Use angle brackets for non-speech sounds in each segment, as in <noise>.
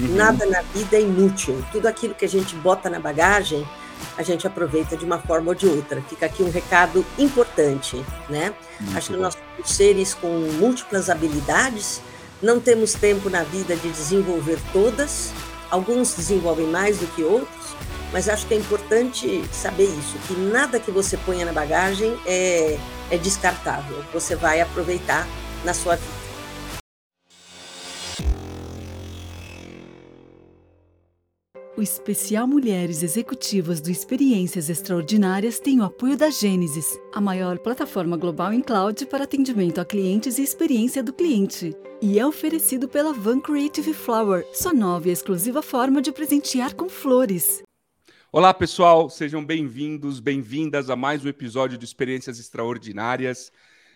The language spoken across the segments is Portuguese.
Uhum. Nada na vida é inútil. Tudo aquilo que a gente bota na bagagem, a gente aproveita de uma forma ou de outra. Fica aqui um recado importante, né? Muito Acho que nós somos seres com múltiplas habilidades, não temos tempo na vida de desenvolver todas. Alguns desenvolvem mais do que outros, mas acho que é importante saber isso, que nada que você ponha na bagagem é, é descartável, você vai aproveitar na sua vida. O especial Mulheres Executivas do Experiências Extraordinárias tem o apoio da Gênesis, a maior plataforma global em cloud para atendimento a clientes e experiência do cliente. E é oferecido pela Van Creative Flower, sua nova e exclusiva forma de presentear com flores. Olá, pessoal, sejam bem-vindos, bem-vindas a mais um episódio de Experiências Extraordinárias.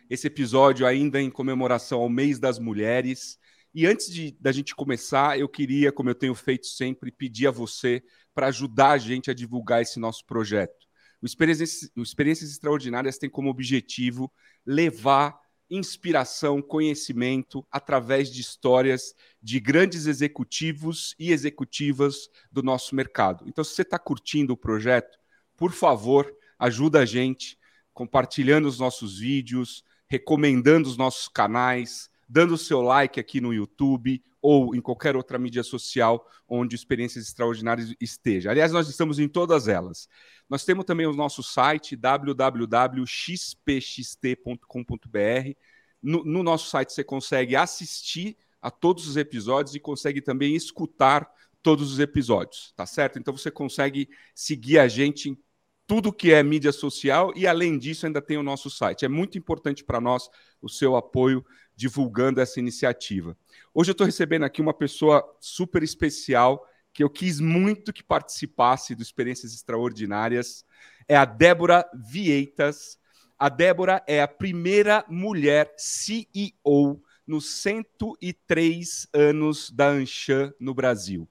Esse episódio ainda em comemoração ao Mês das Mulheres. E antes de, da gente começar, eu queria, como eu tenho feito sempre, pedir a você para ajudar a gente a divulgar esse nosso projeto. O Experiências, o Experiências Extraordinárias tem como objetivo levar inspiração, conhecimento através de histórias de grandes executivos e executivas do nosso mercado. Então, se você está curtindo o projeto, por favor, ajuda a gente compartilhando os nossos vídeos, recomendando os nossos canais, dando o seu like aqui no YouTube ou em qualquer outra mídia social onde Experiências Extraordinárias esteja. Aliás, nós estamos em todas elas. Nós temos também o nosso site www.xpxt.com.br. No, no nosso site você consegue assistir a todos os episódios e consegue também escutar todos os episódios, tá certo? Então você consegue seguir a gente em tudo que é mídia social e além disso ainda tem o nosso site. É muito importante para nós o seu apoio divulgando essa iniciativa. Hoje eu estou recebendo aqui uma pessoa super especial que eu quis muito que participasse do Experiências Extraordinárias. É a Débora Vieitas. A Débora é a primeira mulher CEO nos 103 anos da Anshan no Brasil.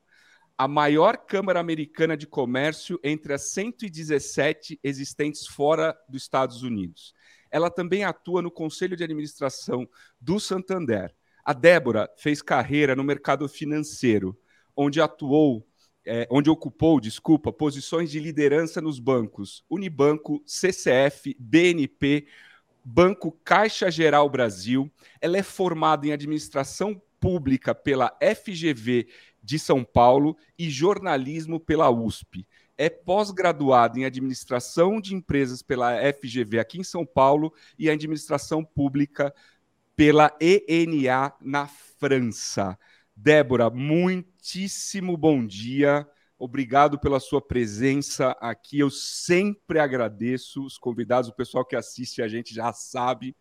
A maior Câmara Americana de Comércio entre as 117 existentes fora dos Estados Unidos ela também atua no conselho de administração do Santander. A Débora fez carreira no mercado financeiro, onde atuou, é, onde ocupou, desculpa, posições de liderança nos bancos Unibanco, CCF, BNP, Banco Caixa Geral Brasil. Ela é formada em administração pública pela FGV de São Paulo e jornalismo pela USP é pós-graduado em administração de empresas pela FGV aqui em São Paulo e administração pública pela ENA na França. Débora, muitíssimo bom dia. Obrigado pela sua presença aqui. Eu sempre agradeço os convidados, o pessoal que assiste a gente já sabe,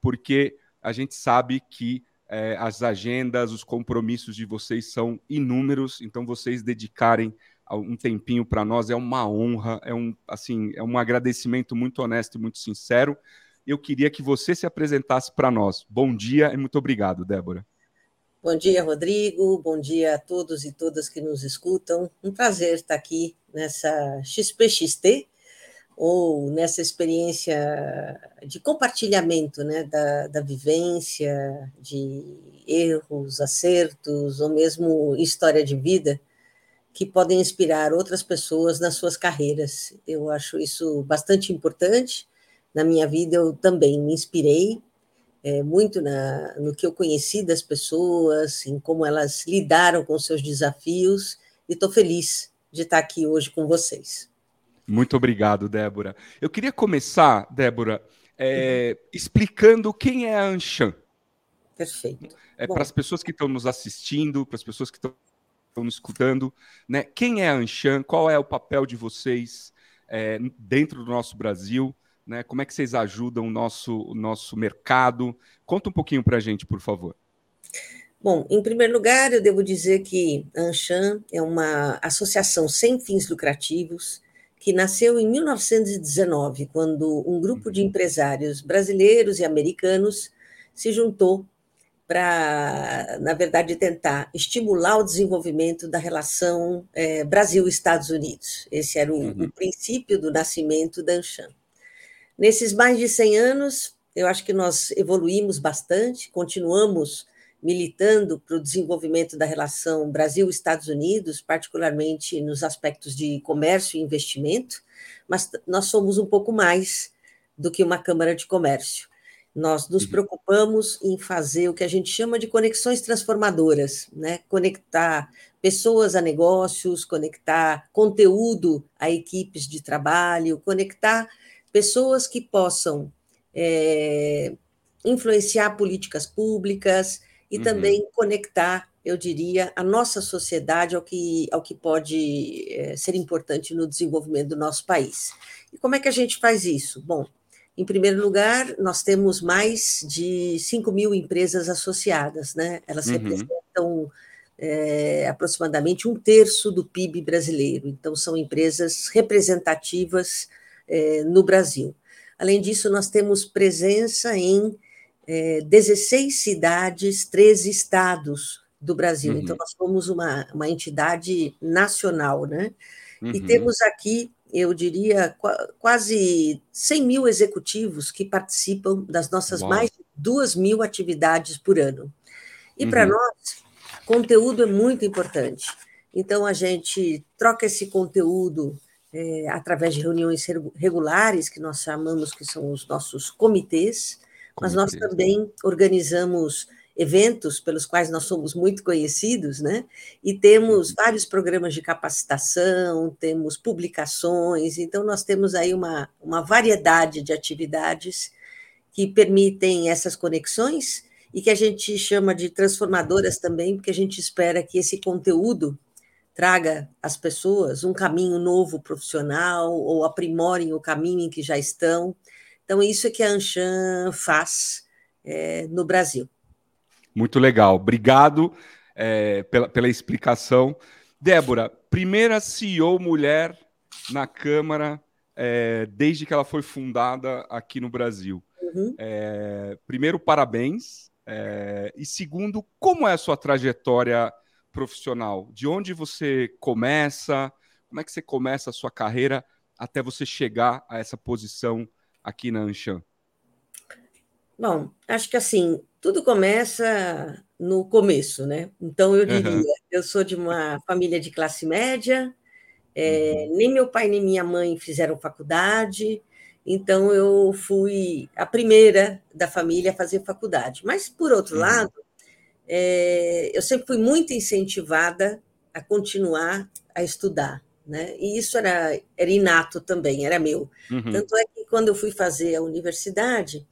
porque a gente sabe que é, as agendas, os compromissos de vocês são inúmeros, então vocês dedicarem um tempinho para nós é uma honra, é um assim, é um agradecimento muito honesto e muito sincero. Eu queria que você se apresentasse para nós. Bom dia e muito obrigado, Débora. Bom dia, Rodrigo. Bom dia a todos e todas que nos escutam. Um prazer estar aqui nessa XPXT ou nessa experiência de compartilhamento né, da, da vivência, de erros, acertos, ou mesmo história de vida que podem inspirar outras pessoas nas suas carreiras. Eu acho isso bastante importante. Na minha vida, eu também me inspirei é, muito na, no que eu conheci das pessoas, em como elas lidaram com seus desafios, e estou feliz de estar aqui hoje com vocês. Muito obrigado, Débora. Eu queria começar, Débora, é, explicando quem é a Anshan. Perfeito. É, para as pessoas que estão nos assistindo, para as pessoas que estão estão nos escutando, né? Quem é a Anshan? Qual é o papel de vocês é, dentro do nosso Brasil? Né? Como é que vocês ajudam o nosso, o nosso mercado? Conta um pouquinho para a gente, por favor. Bom, em primeiro lugar, eu devo dizer que a Anshan é uma associação sem fins lucrativos que nasceu em 1919, quando um grupo de uhum. empresários brasileiros e americanos se juntou para, na verdade, tentar estimular o desenvolvimento da relação é, Brasil-Estados Unidos. Esse era o, uhum. o, princípio do nascimento da Anshan. Nesses mais de 100 anos, eu acho que nós evoluímos bastante, continuamos militando para o desenvolvimento da relação Brasil-Estados Unidos, particularmente nos aspectos de comércio e investimento, mas nós somos um pouco mais do que uma Câmara de Comércio. Nós nos uhum. preocupamos em fazer o que a gente chama de conexões transformadoras, né? conectar pessoas a negócios, conectar conteúdo a equipes de trabalho, conectar pessoas que possam é, influenciar políticas públicas e uhum. também conectar, eu diria, a nossa sociedade ao que, ao que pode é, ser importante no desenvolvimento do nosso país. E como é que a gente faz isso? Bom, em primeiro lugar, nós temos mais de 5 mil empresas associadas, né? Elas uhum. representam é, aproximadamente um terço do PIB brasileiro, então são empresas representativas é, no Brasil. Além disso, nós temos presença em é, 16 cidades, 13 estados do Brasil, uhum. então nós somos uma, uma entidade nacional, né? Uhum. E temos aqui eu diria, quase 100 mil executivos que participam das nossas Uau. mais de 2 mil atividades por ano. E uhum. para nós, conteúdo é muito importante. Então, a gente troca esse conteúdo é, através de reuniões regulares, que nós chamamos que são os nossos comitês, mas nós também organizamos eventos pelos quais nós somos muito conhecidos, né? E temos uhum. vários programas de capacitação, temos publicações, então nós temos aí uma, uma variedade de atividades que permitem essas conexões e que a gente chama de transformadoras também, porque a gente espera que esse conteúdo traga às pessoas um caminho novo profissional ou aprimorem o caminho em que já estão. Então, isso é que a Anshan faz é, no Brasil. Muito legal. Obrigado é, pela, pela explicação. Débora, primeira CEO mulher na Câmara é, desde que ela foi fundada aqui no Brasil. Uhum. É, primeiro, parabéns. É, e segundo, como é a sua trajetória profissional? De onde você começa? Como é que você começa a sua carreira até você chegar a essa posição aqui na Anshan? Bom, acho que assim, tudo começa no começo, né? Então, eu diria, uhum. eu sou de uma família de classe média, é, uhum. nem meu pai nem minha mãe fizeram faculdade, então eu fui a primeira da família a fazer faculdade. Mas, por outro uhum. lado, é, eu sempre fui muito incentivada a continuar a estudar, né? E isso era, era inato também, era meu. Uhum. Tanto é que quando eu fui fazer a universidade,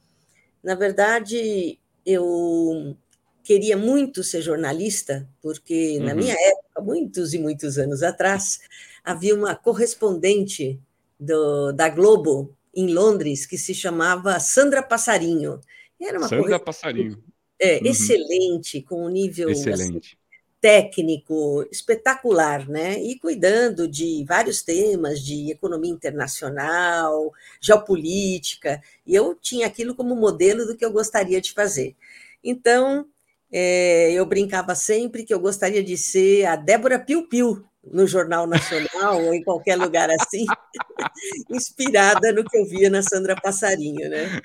na verdade, eu queria muito ser jornalista, porque uhum. na minha época, muitos e muitos anos atrás, havia uma correspondente do, da Globo em Londres que se chamava Sandra Passarinho. Era uma Sandra Passarinho. É, uhum. Excelente, com um nível assim, excelente. Técnico espetacular, né? E cuidando de vários temas de economia internacional, geopolítica, e eu tinha aquilo como modelo do que eu gostaria de fazer. Então, é, eu brincava sempre que eu gostaria de ser a Débora Piu Piu no Jornal Nacional ou em qualquer lugar assim, <laughs> inspirada no que eu via na Sandra Passarinho, né?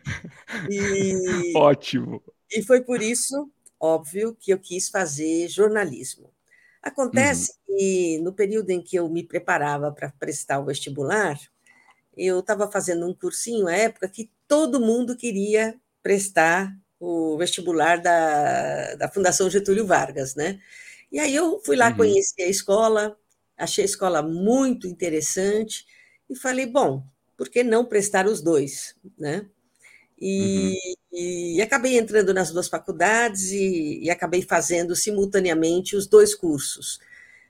E, Ótimo. E foi por isso óbvio que eu quis fazer jornalismo. Acontece uhum. que no período em que eu me preparava para prestar o vestibular, eu estava fazendo um cursinho à época que todo mundo queria prestar o vestibular da, da Fundação Getúlio Vargas, né? E aí eu fui lá uhum. conhecer a escola, achei a escola muito interessante e falei, bom, por que não prestar os dois, né? E, uhum. e, acabei entrando nas duas faculdades e, e, acabei fazendo simultaneamente os dois cursos.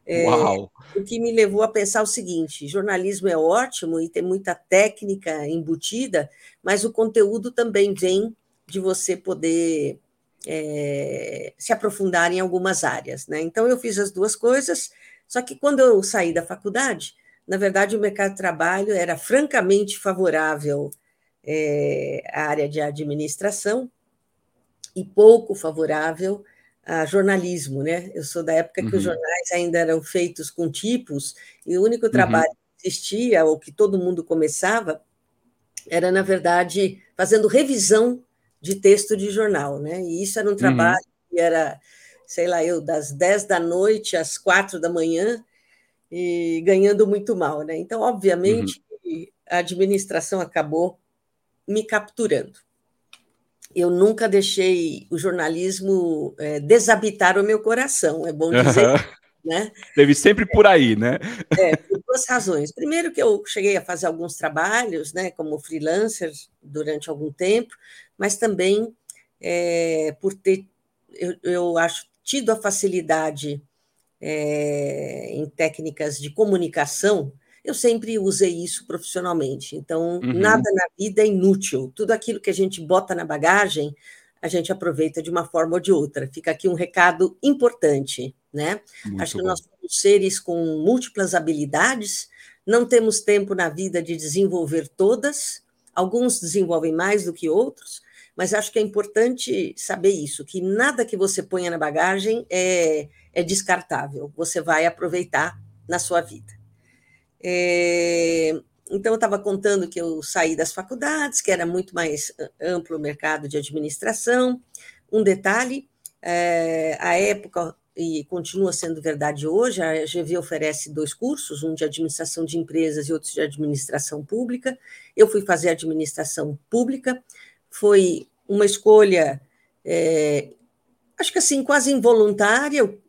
É, Uau! O que me levou a pensar o seguinte: jornalismo é ótimo e tem muita técnica embutida, mas o conteúdo também vem de você poder é, se aprofundar em algumas áreas. Né? Então, eu fiz as duas coisas, só que quando eu saí da faculdade, na verdade, o mercado de trabalho era francamente favorável é, a área de administração e pouco favorável a jornalismo, né? Eu sou da época uhum. que os uhum. jornais ainda eram feitos com tipos e o único uhum. trabalho uhum. que existia ou que todo mundo começava era na verdade fazendo revisão de texto de jornal, né? E isso era um uhum. trabalho uhum. que era, sei lá, eu, das 10 da noite às 4 da manhã, e ganhando muito mal, né? Então, obviamente, a administração acabou me capturando. Eu nunca deixei o jornalismo é, desabitar o meu coração, é bom dizer. Uhum. <laughs> Né? Teve sempre por aí, né? É, por duas razões. Primeiro, que eu cheguei a fazer alguns trabalhos, né, como freelancer durante algum tempo, mas também é, por ter, eu, eu acho, tido a facilidade é, em técnicas de comunicação, eu sempre usei isso profissionalmente. Então, uhum. nada na vida é inútil. Tudo aquilo que a gente bota na bagagem, a gente aproveita de uma forma ou de outra. Fica aqui um recado importante, né? Muito Acho que bom. nós somos seres com múltiplas habilidades, não temos tempo na vida de desenvolver todas, alguns desenvolvem mais do que outros, mas acho que é importante saber isso, que nada que você ponha na bagagem é, é descartável, você vai aproveitar na sua vida. É, então, eu estava contando que eu saí das faculdades, que era muito mais amplo o mercado de administração. Um detalhe: é, a época, e continua sendo verdade hoje, a GV oferece dois cursos, um de administração de empresas e outro de administração pública. Eu fui fazer administração pública, foi uma escolha, é, acho que assim, quase involuntária, eu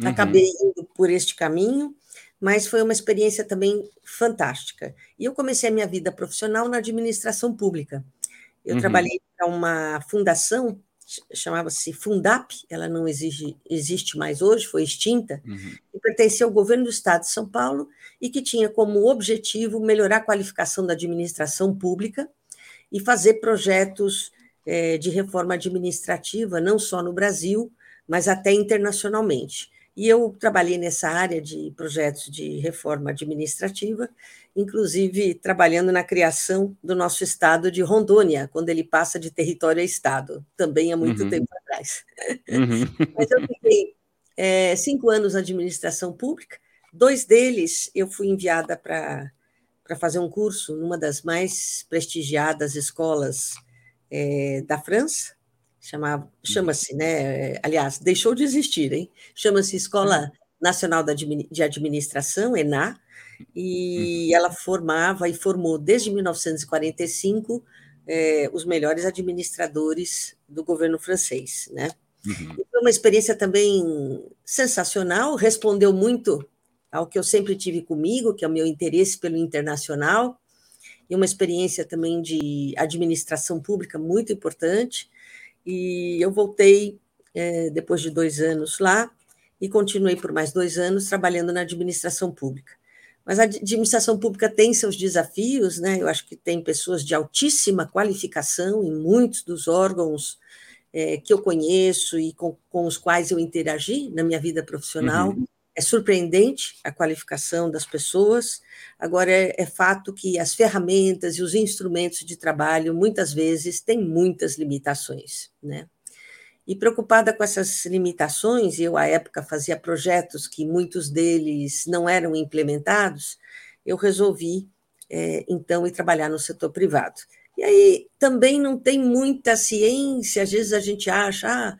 uhum. acabei indo por este caminho mas foi uma experiência também fantástica. E eu comecei a minha vida profissional na administração pública. Eu uhum. trabalhei para uma fundação, chamava-se Fundap, ela não exige, existe mais hoje, foi extinta, uhum. e pertencia ao governo do estado de São Paulo e que tinha como objetivo melhorar a qualificação da administração pública e fazer projetos eh, de reforma administrativa, não só no Brasil, mas até internacionalmente. E eu trabalhei nessa área de projetos de reforma administrativa, inclusive trabalhando na criação do nosso estado de Rondônia, quando ele passa de território a estado, também há muito uhum. tempo atrás. Uhum. <laughs> Mas eu fiquei é, cinco anos na administração pública, dois deles eu fui enviada para fazer um curso numa das mais prestigiadas escolas é, da França, chama-se, né? Aliás, deixou de existir, hein? Chama-se Escola Nacional de Administração, ENA, e uhum. ela formava e formou desde 1945 eh, os melhores administradores do governo francês, né? Uhum. Foi uma experiência também sensacional, respondeu muito ao que eu sempre tive comigo, que é o meu interesse pelo internacional, e uma experiência também de administração pública muito importante. E eu voltei é, depois de dois anos lá e continuei por mais dois anos trabalhando na administração pública. Mas a administração pública tem seus desafios, né? Eu acho que tem pessoas de altíssima qualificação em muitos dos órgãos é, que eu conheço e com, com, os quais eu interagi na minha vida profissional. Uhum. É surpreendente a qualificação das pessoas. Agora, é, é, fato que as ferramentas e os instrumentos de trabalho, muitas vezes, têm muitas limitações. Né? E preocupada com essas limitações, eu, à época, fazia projetos que muitos deles não eram implementados, eu resolvi, é, então, ir trabalhar no setor privado. E aí também não tem muita ciência, às vezes a gente acha, ah,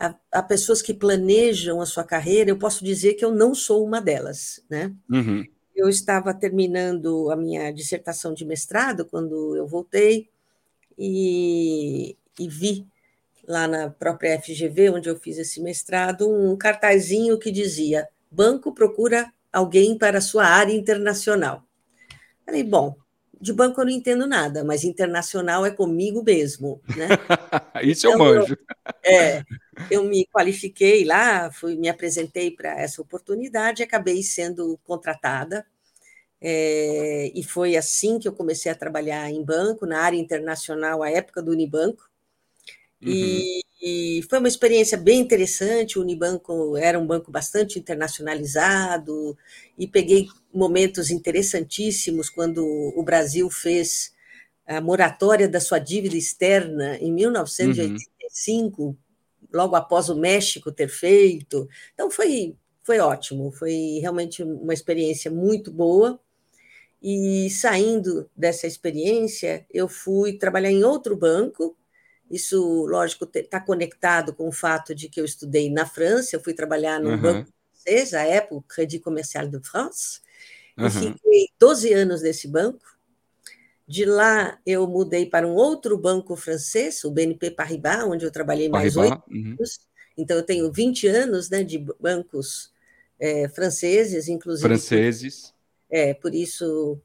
a, a, pessoas que planejam a sua carreira, eu posso dizer que eu não sou uma delas, né? Uhum. Eu estava terminando a minha dissertação de mestrado quando eu voltei e, e vi lá na própria FGV, onde eu fiz esse mestrado, um cartazinho que dizia: Banco procura alguém para a sua área internacional. Falei, bom, de banco eu não entendo nada, mas internacional é comigo mesmo, né? <laughs> Isso então, eu manjo. É, eu me qualifiquei lá, fui, me apresentei para essa oportunidade, acabei sendo contratada, é, e foi assim que eu comecei a trabalhar em banco, na área internacional, à época do Unibanco, uhum. e, e, foi uma experiência bem interessante, o Unibanco era um banco bastante internacionalizado, e peguei momentos interessantíssimos quando o Brasil fez a moratória da sua dívida externa em 1985, uhum logo após o México ter feito. Então foi foi ótimo, foi realmente uma experiência muito boa. E saindo dessa experiência, eu fui trabalhar em outro banco Isso, lógico, está conectado com o fato de que eu estudei na França, eu fui trabalhar no uhum. banco francês, à época, Crédit Commercial de France, uhum. e fiquei 12 anos nesse banco. De lá, eu mudei para um outro banco francês, o BNP Paribas, onde eu trabalhei mais oito uhum. anos. Então, eu tenho 20 anos né, de bancos é, franceses, inclusive. Franceses. Por, é, por isso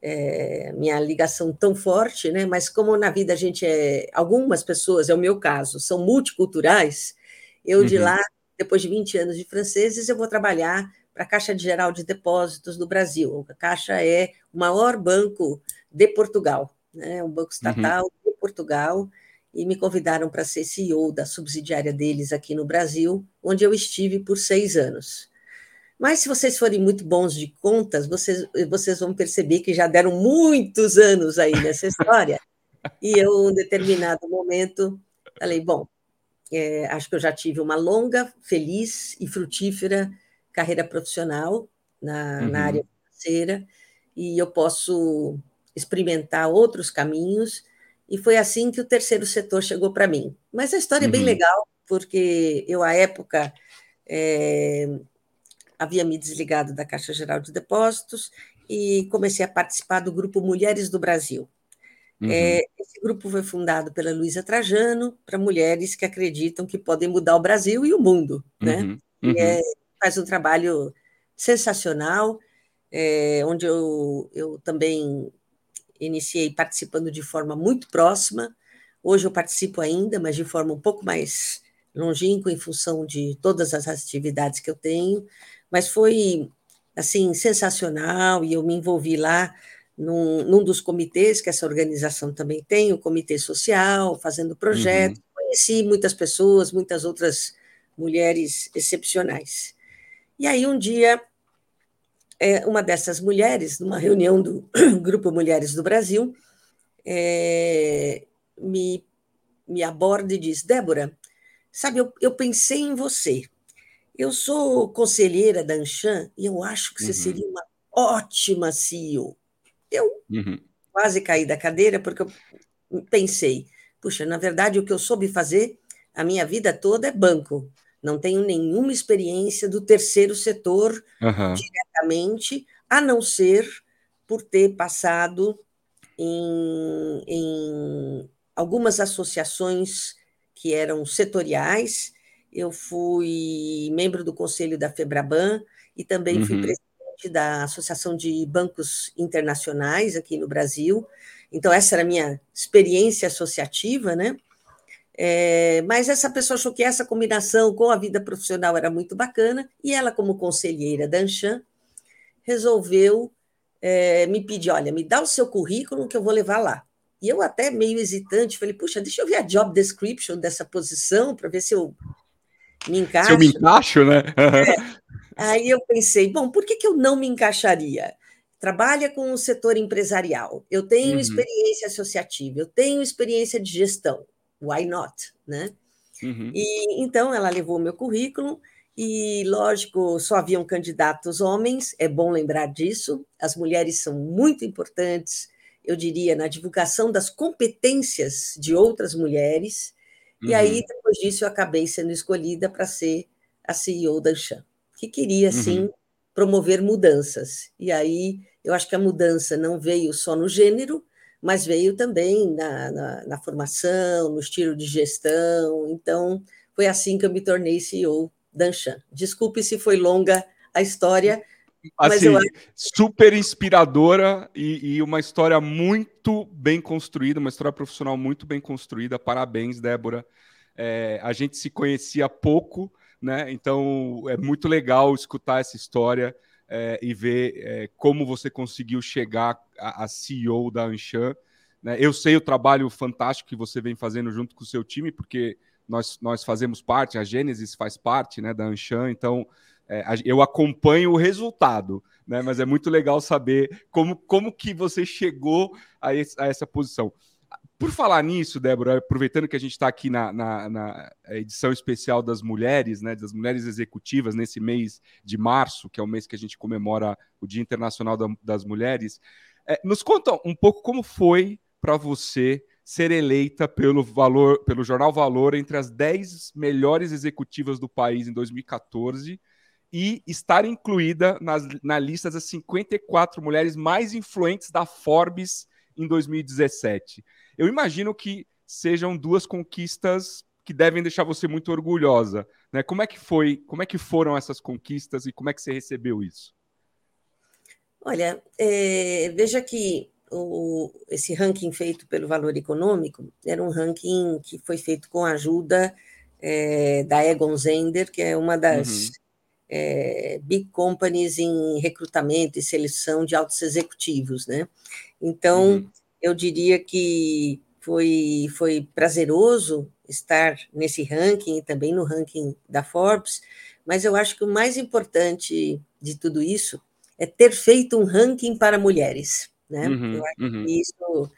é, minha ligação tão forte, né? Mas como na vida a gente é, algumas pessoas, é o meu caso, são multiculturais, eu uhum. de lá, depois de 20 anos de franceses, eu vou trabalhar para a Caixa de Geral de Depósitos do Brasil. A Caixa é o maior banco de Portugal, né? Um banco uhum. estatal uhum. de Portugal. E me convidaram para ser CEO da subsidiária deles aqui no Brasil, onde eu estive por seis anos. Mas se vocês forem muito bons de contas, vocês, vocês vão perceber que já deram muitos anos aí nessa história. <laughs> e eu, em determinado momento, falei: bom, é, acho que eu já tive uma longa, feliz e frutífera carreira profissional na, uhum. na área financeira e eu posso experimentar outros caminhos. E foi assim que o terceiro setor chegou para mim. Mas a história uhum. é bem uhum. legal, porque eu, à época, é, havia me desligado da Caixa Geral de Depósitos e comecei a participar do grupo Mulheres do Brasil. Uhum. É, esse grupo foi fundado pela Luísa Trajano para mulheres que acreditam que podem mudar o Brasil e o mundo, né? Uhum. Uhum. E é, faz um trabalho sensacional, é, onde eu, eu também iniciei participando de forma muito próxima. Hoje eu participo ainda, mas de forma um pouco mais longínqua em função de todas as atividades que eu tenho mas foi assim sensacional e eu me envolvi lá num, num, dos comitês que essa organização também tem, o comitê social, fazendo projetos. Uhum. Conheci muitas pessoas, muitas outras mulheres excepcionais. E aí um dia é, uma dessas mulheres, numa reunião do <clears throat> Grupo Mulheres do Brasil, é, me, me aborda e diz: Débora, sabe, eu, eu pensei em você. Eu sou conselheira da Anshan e eu acho que você uhum. seria uma ótima CEO. Eu uhum. quase caí da cadeira porque eu pensei, puxa, na verdade o que eu soube fazer a minha vida toda é banco. Não tenho nenhuma experiência do terceiro setor uhum. diretamente, a não ser por ter passado em, em algumas associações que eram setoriais eu fui membro do conselho da Febraban e também uhum. fui presidente da Associação de Bancos Internacionais aqui no Brasil. Então, essa era a minha experiência associativa, né? É, mas essa pessoa achou que essa combinação com a vida profissional era muito bacana, e ela, como conselheira da Anshan, resolveu é, me pedir: olha, me dá o seu currículo que eu vou levar lá. E eu, até meio hesitante, falei: puxa, deixa eu ver a job description dessa posição para ver se eu me encaixo. Se eu me encaixo, né? é. Aí eu pensei, bom, por que, que eu não me encaixaria? Trabalha com o setor empresarial, eu tenho uhum. experiência associativa, eu tenho experiência de gestão, why not, né? Uhum. E então ela levou o meu currículo e, lógico, só haviam candidatos homens, é bom lembrar disso. As mulheres são muito importantes, eu diria, na divulgação das competências de outras mulheres. Uhum. E aí, uhum. depois disso, eu acabei sendo escolhida para ser a CEO da Anshan, que queria, sim, uhum. promover mudanças. E aí, eu acho que a mudança não veio só no gênero, mas veio também na, na, na formação, no estilo de gestão. Então, foi assim que eu me tornei CEO da Anshan. Desculpe se foi longa a história, Assim, eu... super inspiradora e, e, uma história muito bem construída, uma história profissional muito bem construída. Parabéns, Débora. É, a gente se conhecia pouco, né? Então é muito legal escutar essa história é, e ver é, como você conseguiu chegar a, a CEO da Anshan. Né? Eu sei o trabalho fantástico que você vem fazendo junto com o seu time, porque nós, nós fazemos parte, a Gênesis faz parte né, da Anshan, então é, eu acompanho o resultado, né? Mas é muito legal saber como, como que você chegou a, esse, a essa posição. Por falar nisso, Débora, aproveitando que a gente está aqui na, na, na, edição especial das mulheres, né, das mulheres executivas, nesse mês de março, que é o mês que a gente comemora o Dia Internacional da, das Mulheres, é, nos conta um pouco como foi para você ser eleita pelo valor, pelo jornal Valor entre as 10 melhores executivas do país em 2014 e estar incluída nas, na lista das 54 mulheres mais influentes da Forbes em 2017. Eu imagino que sejam duas conquistas que devem deixar você muito orgulhosa, né? Como é que foi? Como é que foram essas conquistas e como é que você recebeu isso? Olha, é, veja que o, esse ranking feito pelo Valor Econômico era um ranking que foi feito com a ajuda é, da Egon Zender, que é uma das uhum. É, big companies em recrutamento e seleção de altos executivos, né? Então, uhum. eu diria que foi, foi prazeroso estar nesse ranking e também no ranking da Forbes, mas eu acho que o mais importante de tudo isso é ter feito um ranking para mulheres. Né? Uhum, Eu acho uhum. que isso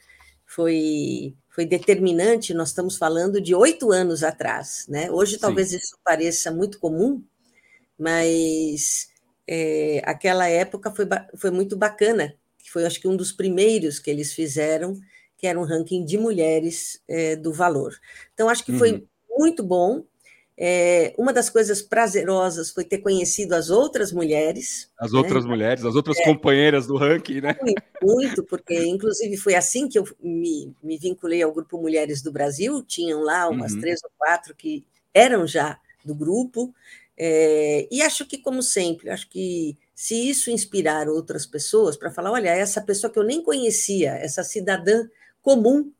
foi, foi determinante. Nós estamos falando de oito anos atrás. Né? Hoje, Sim. talvez isso pareça muito comum, mas é, aquela época foi, foi muito bacana. Foi, acho que, um dos primeiros que eles fizeram, que era um ranking de mulheres é, do valor. Então, acho que foi uhum. muito bom. É, uma das coisas prazerosas foi ter conhecido as outras mulheres. As outras né? mulheres, as outras é, companheiras do ranking, né? Muito, muito, porque inclusive foi assim que eu me, me vinculei ao Grupo Mulheres do Brasil. Tinham lá umas uhum. três ou quatro que eram já do grupo. É, e acho que, como sempre, acho que se isso inspirar outras pessoas para falar, olha, essa pessoa que eu nem conhecia, essa cidadã comum,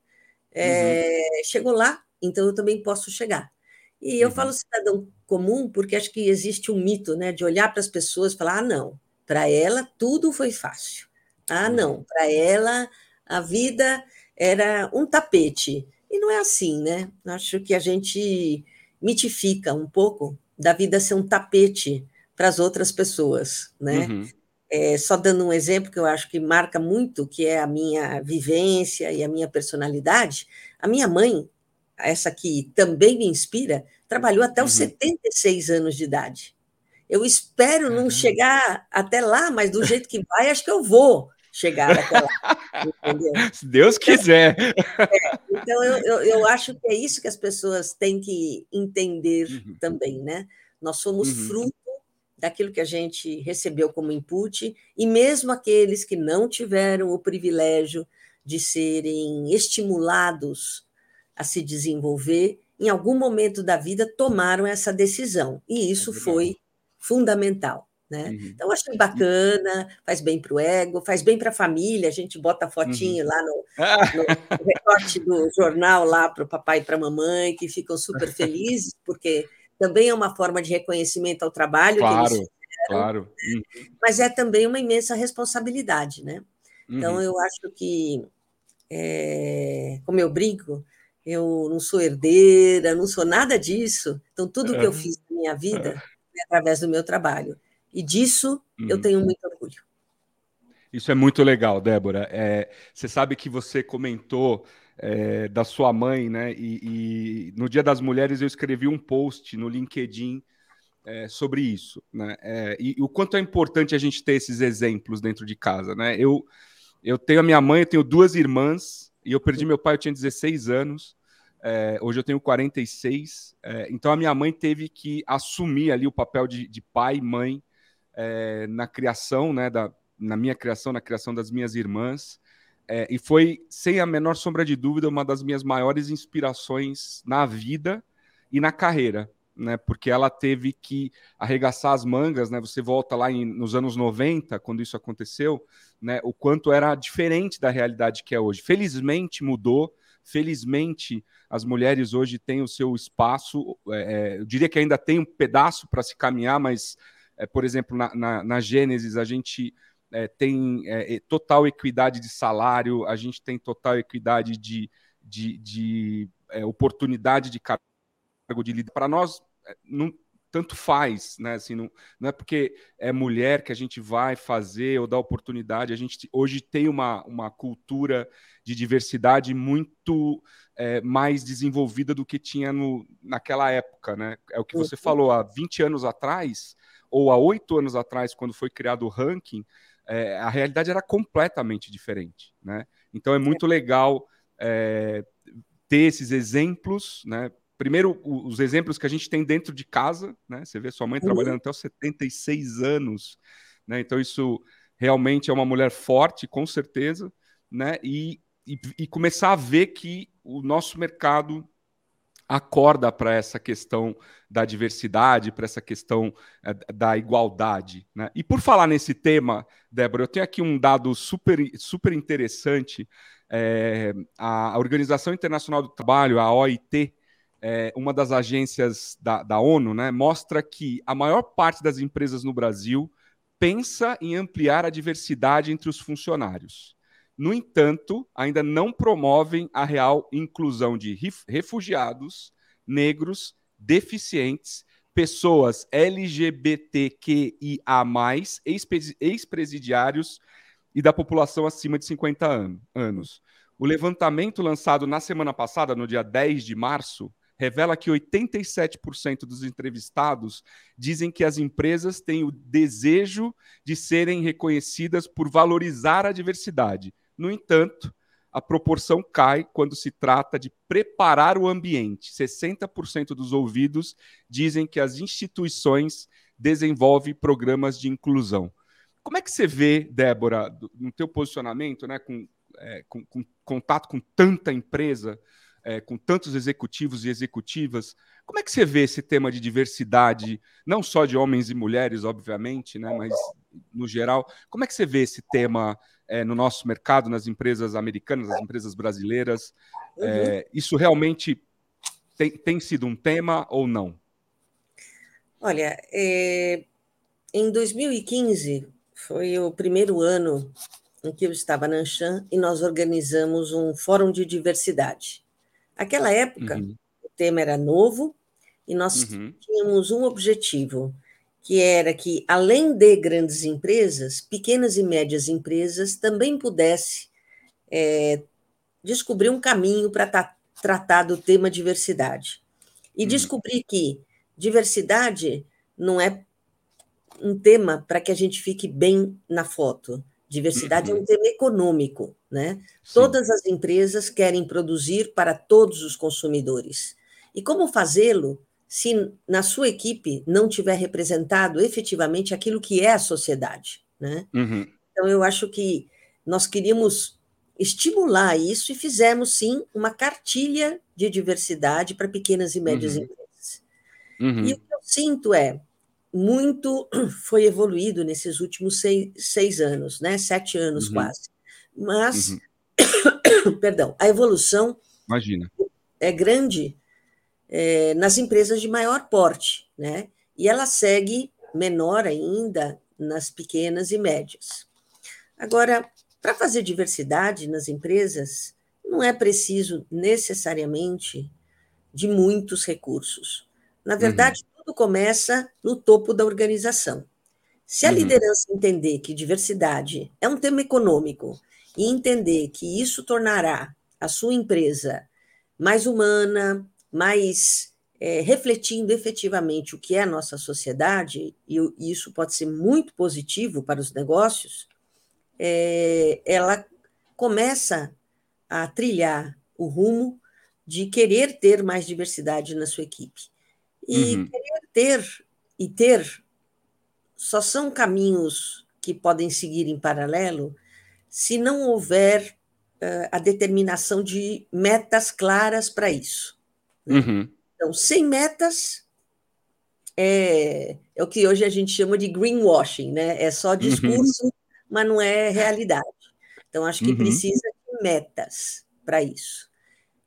é, uhum. chegou lá, então eu também posso chegar. E eu uhum. falo cidadão comum porque acho que existe um mito, né, de olhar para as pessoas e falar: ah, não, para ela tudo foi fácil. Ah, uhum. não, para ela a vida era um tapete. E não é assim, né? Acho que a gente mitifica um pouco da vida ser um tapete para as outras pessoas, né? Uhum. É, só dando um exemplo que eu acho que marca muito, que é a minha vivência e a minha personalidade. A minha mãe essa que também me inspira, trabalhou até os uhum. 76 anos de idade. Eu espero não chegar até lá, mas do jeito que vai, acho que eu vou chegar até lá. <laughs> Entendeu? Se Deus então, quiser. É, então, eu, eu, eu, acho que é isso que as pessoas têm que entender uhum. também, né? Nós somos uhum. fruto daquilo que a gente recebeu como input, e mesmo aqueles que não tiveram o privilégio de serem estimulados a se desenvolver, em algum momento da vida tomaram essa decisão. E isso é foi fundamental. Né? Uhum. Então, achei bacana, faz bem para o ego, faz bem para a família. A gente bota a fotinho uhum. lá no, <laughs> no, recorte do jornal lá para o papai e para a mamãe, que ficam super felizes, porque também é uma forma de reconhecimento ao trabalho claro, que eles fizeram, claro. Uhum. mas é também uma imensa responsabilidade. Né? Então, uhum. eu acho que, é, como eu brinco, eu não sou herdeira, não sou nada disso. Então, tudo que eu fiz na minha vida é através do meu trabalho. E disso eu uhum. tenho muito orgulho. Isso é muito legal, Débora. É, você sabe que você comentou é, da sua mãe, né? E, e, no Dia das Mulheres eu escrevi um post no LinkedIn é, sobre isso, né? É, e, e, o quanto é importante a gente ter esses exemplos dentro de casa, né? Eu, eu tenho a minha mãe, eu tenho duas irmãs e eu perdi meu pai, eu tinha 16 anos. É, hoje eu tenho 46. É, então a minha mãe teve que assumir ali o papel de, de pai e mãe é, na criação, né, da, na minha criação, na criação das minhas irmãs. É, e foi, sem a menor sombra de dúvida, uma das minhas maiores inspirações na vida e na carreira. Né, porque ela teve que arregaçar as mangas, né? Você volta lá em, nos anos 90, quando isso aconteceu, né? O quanto era diferente da realidade que é hoje. Felizmente mudou, felizmente as mulheres hoje têm o seu espaço. É, é eu diria que ainda tem um pedaço para se caminhar, mas, é, por exemplo, na, na, na Gênesis a gente é, tem é, total equidade de salário, a gente tem total equidade de, de, de é, oportunidade de cargo de líder. Para nós, é, não, tanto faz, né? Assim, não, não é porque é mulher que a gente vai fazer ou dar oportunidade. A gente hoje tem uma, uma cultura de diversidade muito é, mais desenvolvida do que tinha no, naquela época, né? É o que você uhum. falou, há 20 anos atrás, ou há oito anos atrás, quando foi criado o ranking, é, a realidade era completamente diferente, né? Então é muito legal é, ter esses exemplos, né? Primeiro, os exemplos que a gente tem dentro de casa, né? Você vê sua mãe uhum. trabalhando até os 76 anos, né? Então, isso realmente é uma mulher forte, com certeza, né? E, e, e começar a ver que o nosso mercado acorda para essa questão da diversidade, para essa questão é, da igualdade. Né? E por falar nesse tema, Débora, eu tenho aqui um dado super, super interessante. É, a Organização Internacional do Trabalho, a OIT, é, uma das agências da, da ONU, né, mostra que a maior parte das empresas no Brasil pensa em ampliar a diversidade entre os funcionários. No entanto, ainda não promovem a real inclusão de refugiados, negros, deficientes, pessoas LGBTQIA, ex-presidiários e da população acima de 50 anos. O levantamento lançado na semana passada, no dia 10 de março, revela que 87% dos entrevistados dizem que as empresas têm o desejo de serem reconhecidas por valorizar a diversidade. No entanto, a proporção cai quando se trata de preparar o ambiente. 60% dos ouvidos dizem que as instituições desenvolvem programas de inclusão. Como é que você vê, Débora, no teu posicionamento, né, com, é, com, com contato com tanta empresa, é, com tantos executivos e executivas. Como é que você vê esse tema de diversidade, não só de homens e mulheres, obviamente, né, mas no geral? Como é que você vê esse tema é, no nosso mercado, nas empresas americanas, nas empresas brasileiras? É, uhum. isso realmente tem, tem, sido um tema ou não? Olha, é, em 2015 foi o primeiro ano em que eu estava na Anshan e nós organizamos um fórum de diversidade. Aquela época, uhum. o tema era novo e nós uhum. tínhamos um objetivo, que era que, além de grandes empresas, pequenas e médias empresas também pudessem é, descobrir um caminho para tra tratar do tema diversidade. E uhum. descobrir que diversidade não é um tema para que a gente fique bem na foto. Diversidade uhum. é um tema econômico, né? Sim. Todas as empresas querem produzir para todos os consumidores. E como fazê-lo se na sua equipe não tiver representado efetivamente aquilo que é a sociedade, né? Uhum. Então eu acho que nós queríamos estimular isso e fizemos sim uma cartilha de diversidade para pequenas e médias uhum. empresas. Uhum. E o que eu sinto é muito <clears throat> foi evoluído nesses últimos seis, seis anos, né? Sete anos uhum. quase. Mas, uhum. <coughs> perdão, a evolução Imagina. é grande é, nas empresas de maior porte, né? E ela segue menor ainda nas pequenas e médias. Agora, para fazer diversidade nas empresas, não é preciso necessariamente de muitos recursos. Na verdade, uhum tudo começa no topo da organização. Se a uhum. liderança entender que diversidade é um tema econômico e entender que isso tornará a sua empresa mais humana, mais é, refletindo efetivamente o que é a nossa sociedade, e isso pode ser muito positivo para os negócios, é, ela começa a trilhar o rumo de querer ter mais diversidade na sua equipe. E uhum. querer ter e ter só são caminhos que podem seguir em paralelo se não houver uh, a determinação de metas claras para isso. Né? Uhum. Então, sem metas, é, é, o que hoje a gente chama de greenwashing, né? É só uhum. discurso, uhum. mas não é realidade. Então, acho que uhum. precisa de metas para isso.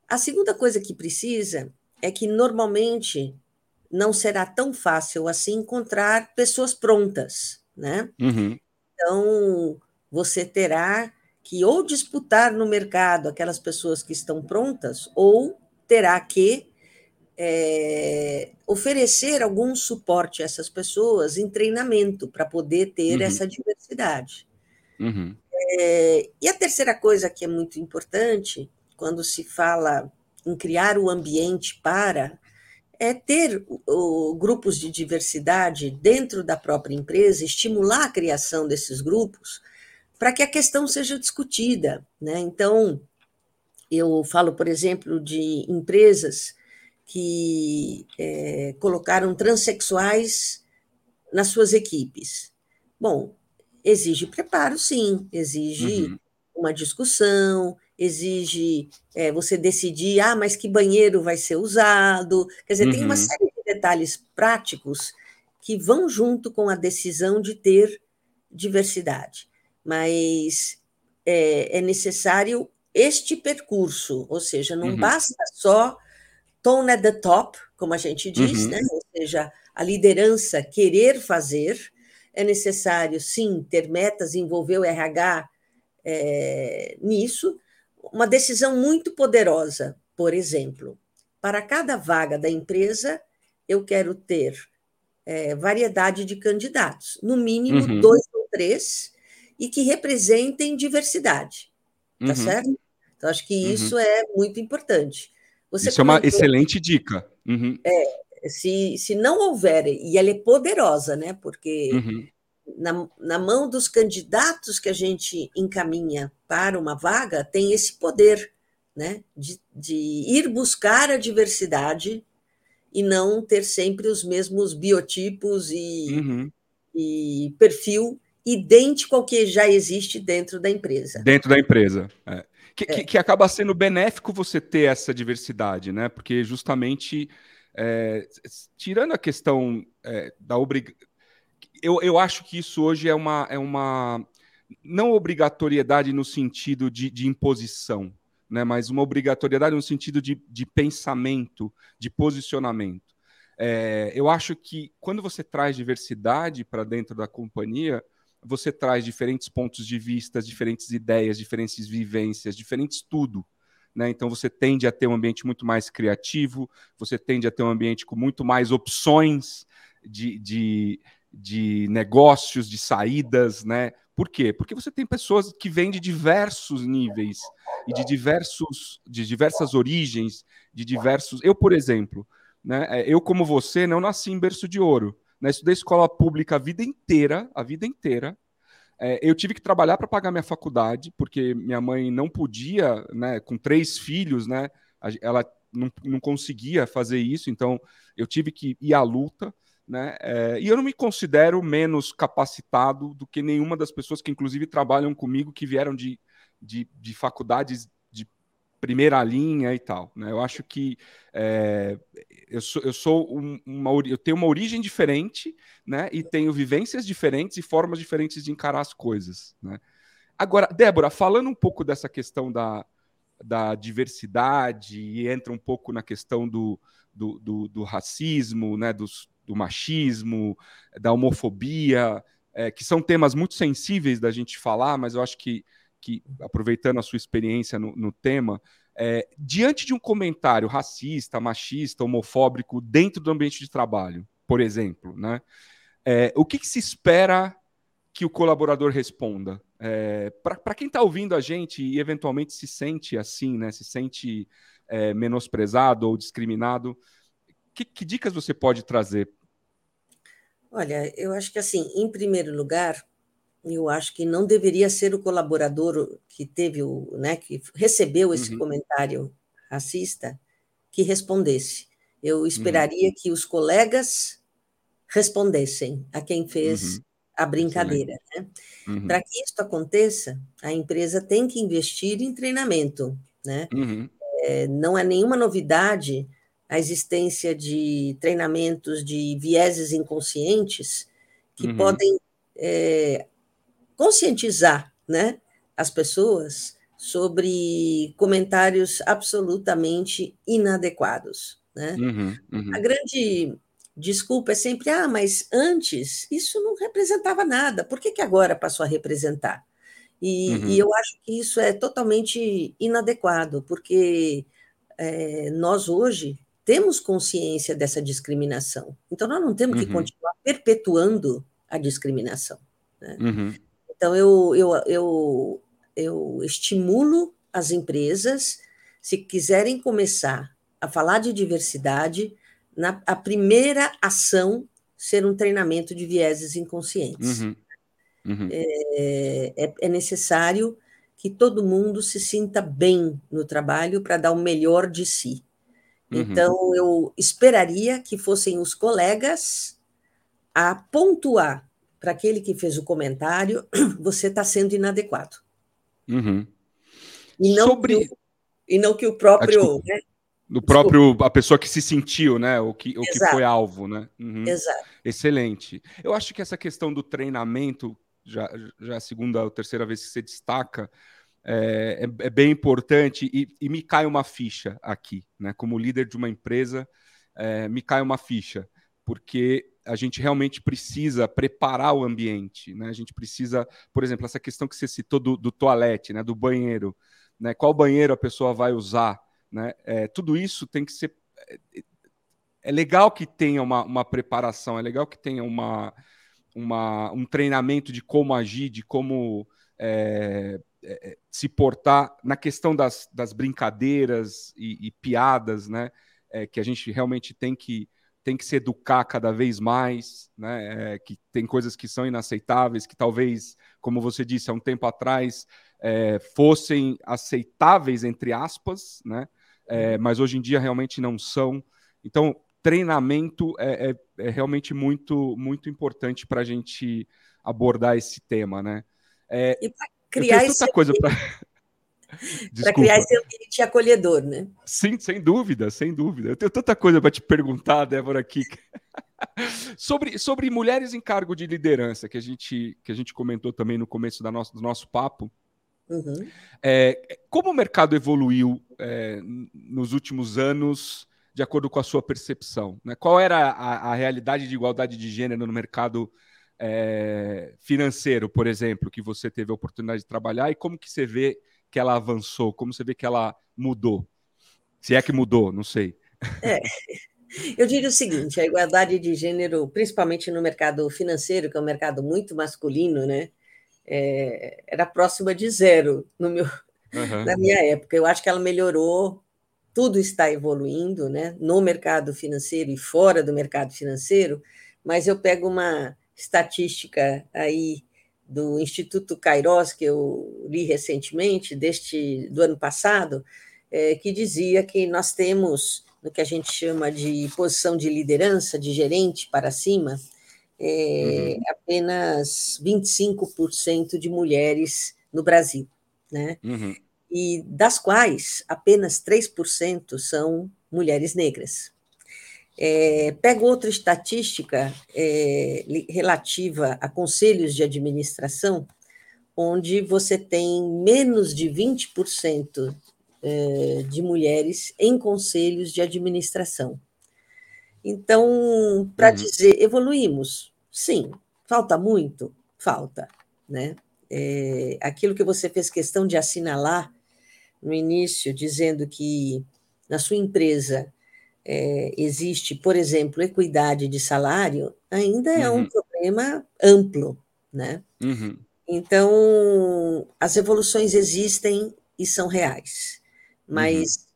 A segunda coisa que precisa é que, normalmente, não será tão fácil assim encontrar pessoas prontas, né? Uhum. Então, você terá que ou disputar no mercado aquelas pessoas que estão prontas, ou terá que é, oferecer algum suporte a essas pessoas em treinamento para poder ter uhum. essa diversidade. Uhum. É, e a terceira coisa que é muito importante, quando se fala em criar o ambiente para é ter o, grupos de diversidade dentro da própria empresa, estimular a criação desses grupos, para que a questão seja discutida. Né? Então, Eu falo, por exemplo, de empresas que é, colocaram transexuais nas suas equipes. Bom, exige preparo, sim, exige uhum. uma discussão, exige é, você decidir, ah, mas que banheiro vai ser usado. Quer dizer, uhum. tem uma uhum. série de detalhes práticos que vão junto com a decisão de ter diversidade. Mas é, é necessário este percurso, ou seja, não uhum. basta só tone at the top, como a gente diz, uhum. né? ou seja, a liderança querer fazer, é necessário, sim, ter metas, envolver o RH é, nisso. Uma decisão muito poderosa, por exemplo, para cada vaga da empresa, eu quero ter é, variedade de candidatos, no mínimo uhum. dois ou três, e que representem diversidade, tá uhum. certo? Então, acho que uhum. isso é muito importante. Você isso comentou, é uma excelente dica. Uhum. É, se, se não houver, e ela é poderosa, né? Porque uhum. na, na mão dos candidatos que a gente encaminha para uma vaga, tem esse poder, né? De, de ir buscar a diversidade e não ter sempre os mesmos biotipos e, uhum. e perfil idêntico ao que já existe dentro da empresa. Dentro da empresa. É. Que, é. que, que, acaba sendo benéfico você ter essa diversidade, né? Porque justamente é, tirando a questão é, da obrigação. Eu, eu acho que isso hoje é uma, é uma não obrigatoriedade no sentido de, de imposição, né? mas uma obrigatoriedade no sentido de, de pensamento, de posicionamento. É, eu acho que quando você traz diversidade para dentro da companhia, você traz diferentes pontos de vista, diferentes ideias, diferentes vivências, diferentes tudo. Né? Então você tende a ter um ambiente muito mais criativo, você tende a ter um ambiente com muito mais opções de, de, de negócios, de saídas, né? Por quê? Porque você tem pessoas que vêm de diversos níveis e de diversos, de diversas origens, de diversos. Eu, por exemplo, né? É, eu como você não nasci em berço de ouro. Né? Estudei escola pública a vida inteira, a vida inteira. É, eu tive que trabalhar para pagar minha faculdade, porque minha mãe não podia, né, com três filhos, né, ela não, não conseguia fazer isso, então eu tive que ir à luta. Né? É, e eu não me considero menos capacitado do que nenhuma das pessoas que, inclusive, trabalham comigo, que vieram de, de, de faculdades primeira linha e tal. Né? Eu acho que é, eu sou, eu sou um, uma eu tenho uma origem diferente, né? E tenho vivências diferentes e formas diferentes de encarar as coisas. Né? Agora, Débora, falando um pouco dessa questão da, da diversidade e entra um pouco na questão do, do, do, do racismo, né? Dos, do machismo, da homofobia, é, que são temas muito sensíveis da gente falar, mas eu acho que que, aproveitando a sua experiência no, no tema, é, diante de um comentário racista, machista, homofóbico dentro do ambiente de trabalho, por exemplo, né? É, o que, que, se espera que o colaborador responda? É, Para quem está ouvindo a gente e eventualmente se sente assim, né? Se sente é, menosprezado ou discriminado, que, que dicas você pode trazer? Olha, eu acho que assim, em primeiro lugar, eu acho que não deveria ser o colaborador que teve o, né, que recebeu esse uhum. comentário racista que respondesse. Eu uhum. esperaria uhum. que os colegas respondessem a quem fez uhum. a brincadeira. Né? Uhum. Para que isso aconteça, a empresa tem que investir em treinamento. Né? Uhum. É, não é nenhuma novidade a existência de treinamentos de vieses inconscientes que podem é, conscientizar né, as pessoas sobre comentários absolutamente inadequados. Né? Uhum, uhum. A grande desculpa é sempre: ah, mas antes isso não representava nada, por que, que agora passou a representar? E, uhum. e eu acho que isso é totalmente inadequado, porque é, nós hoje temos consciência dessa discriminação, então nós não temos que uhum. continuar perpetuando a discriminação. Né? Então, eu, eu, eu, eu estimulo as empresas, se quiserem começar a falar de diversidade, na, a primeira ação ser um treinamento de vieses inconscientes. Uhum. Uhum. É, é, é necessário que todo mundo se sinta bem no trabalho para dar o melhor de si. Uhum. Então, eu esperaria que fossem os colegas a pontuar para aquele que fez o comentário: <clears throat> você está sendo inadequado. Uhum. E, não Sobre... o, e não que o próprio. Ah, né? Do próprio, a pessoa que se sentiu, né? O que, o que foi alvo, né? Uhum. Exato. Excelente. Eu acho que essa questão do treinamento, já, já a segunda ou terceira vez que você destaca, é, é, é bem importante e, e, me cai uma ficha aqui, né? Como líder de uma empresa, é, me cai uma ficha, porque a gente realmente precisa preparar o ambiente, né? A gente precisa, por exemplo, essa questão que você citou do, do toalete, né? Do banheiro, né? Qual banheiro a pessoa vai usar? Né? É, tudo isso tem que ser. É, é legal que tenha uma, uma preparação, é legal que tenha uma, uma, um treinamento de como agir, de como é, é, é, se portar na questão das, das brincadeiras e, e piadas, né? É, que a gente realmente tem que, tem que se educar cada vez mais, né? É, que tem coisas que são inaceitáveis, que talvez, como você disse há um tempo atrás, é, fossem aceitáveis, entre aspas, né? é, mas hoje em dia realmente não são. Então, treinamento é, é, é realmente muito, muito importante para a gente abordar esse tema, né? É, e para criar tanta coisa para para criar esse ambiente acolhedor, né? Sim, sem dúvida, sem dúvida. Eu tenho tanta coisa para te perguntar, Débora, aqui. <laughs> sobre, sobre mulheres em cargo de liderança, que a gente, que a gente comentou também no começo da nosso, do nosso papo. Uhum. É, como o mercado evoluiu é, nos últimos anos, de acordo com a sua percepção? Né? Qual era a, a, realidade de igualdade de gênero no mercado é, financeiro, por exemplo, que você teve a oportunidade de trabalhar, e como que você vê que ela avançou? Como você vê que ela mudou? Se é que mudou, não sei. É. Eu diria o seguinte: a igualdade de gênero, principalmente no mercado financeiro, que é um mercado muito masculino, né? é, era próxima de zero no meu, uhum. na minha época. Eu acho que ela melhorou, tudo está evoluindo né, no mercado financeiro e fora do mercado financeiro, mas eu pego uma estatística aí do Instituto Kairos, que eu li recentemente, deste do ano passado, é, que dizia que nós temos no que a gente chama de posição de liderança, de gerente para cima, é, uhum. apenas 25% de mulheres no Brasil, né? Uhum. E das quais apenas 3% são mulheres negras. É, pego outra estatística é, relativa a conselhos de administração, onde você tem menos de 20% é, de mulheres em conselhos de administração. Então, para uhum. dizer, evoluímos? Sim. Falta muito? Falta. Né? É, aquilo que você fez questão de assinalar no início, dizendo que na sua empresa é, existe, por exemplo, equidade de salário, ainda é uhum. um problema amplo. Né? Uhum. Então, as evoluções existem e são reais, mas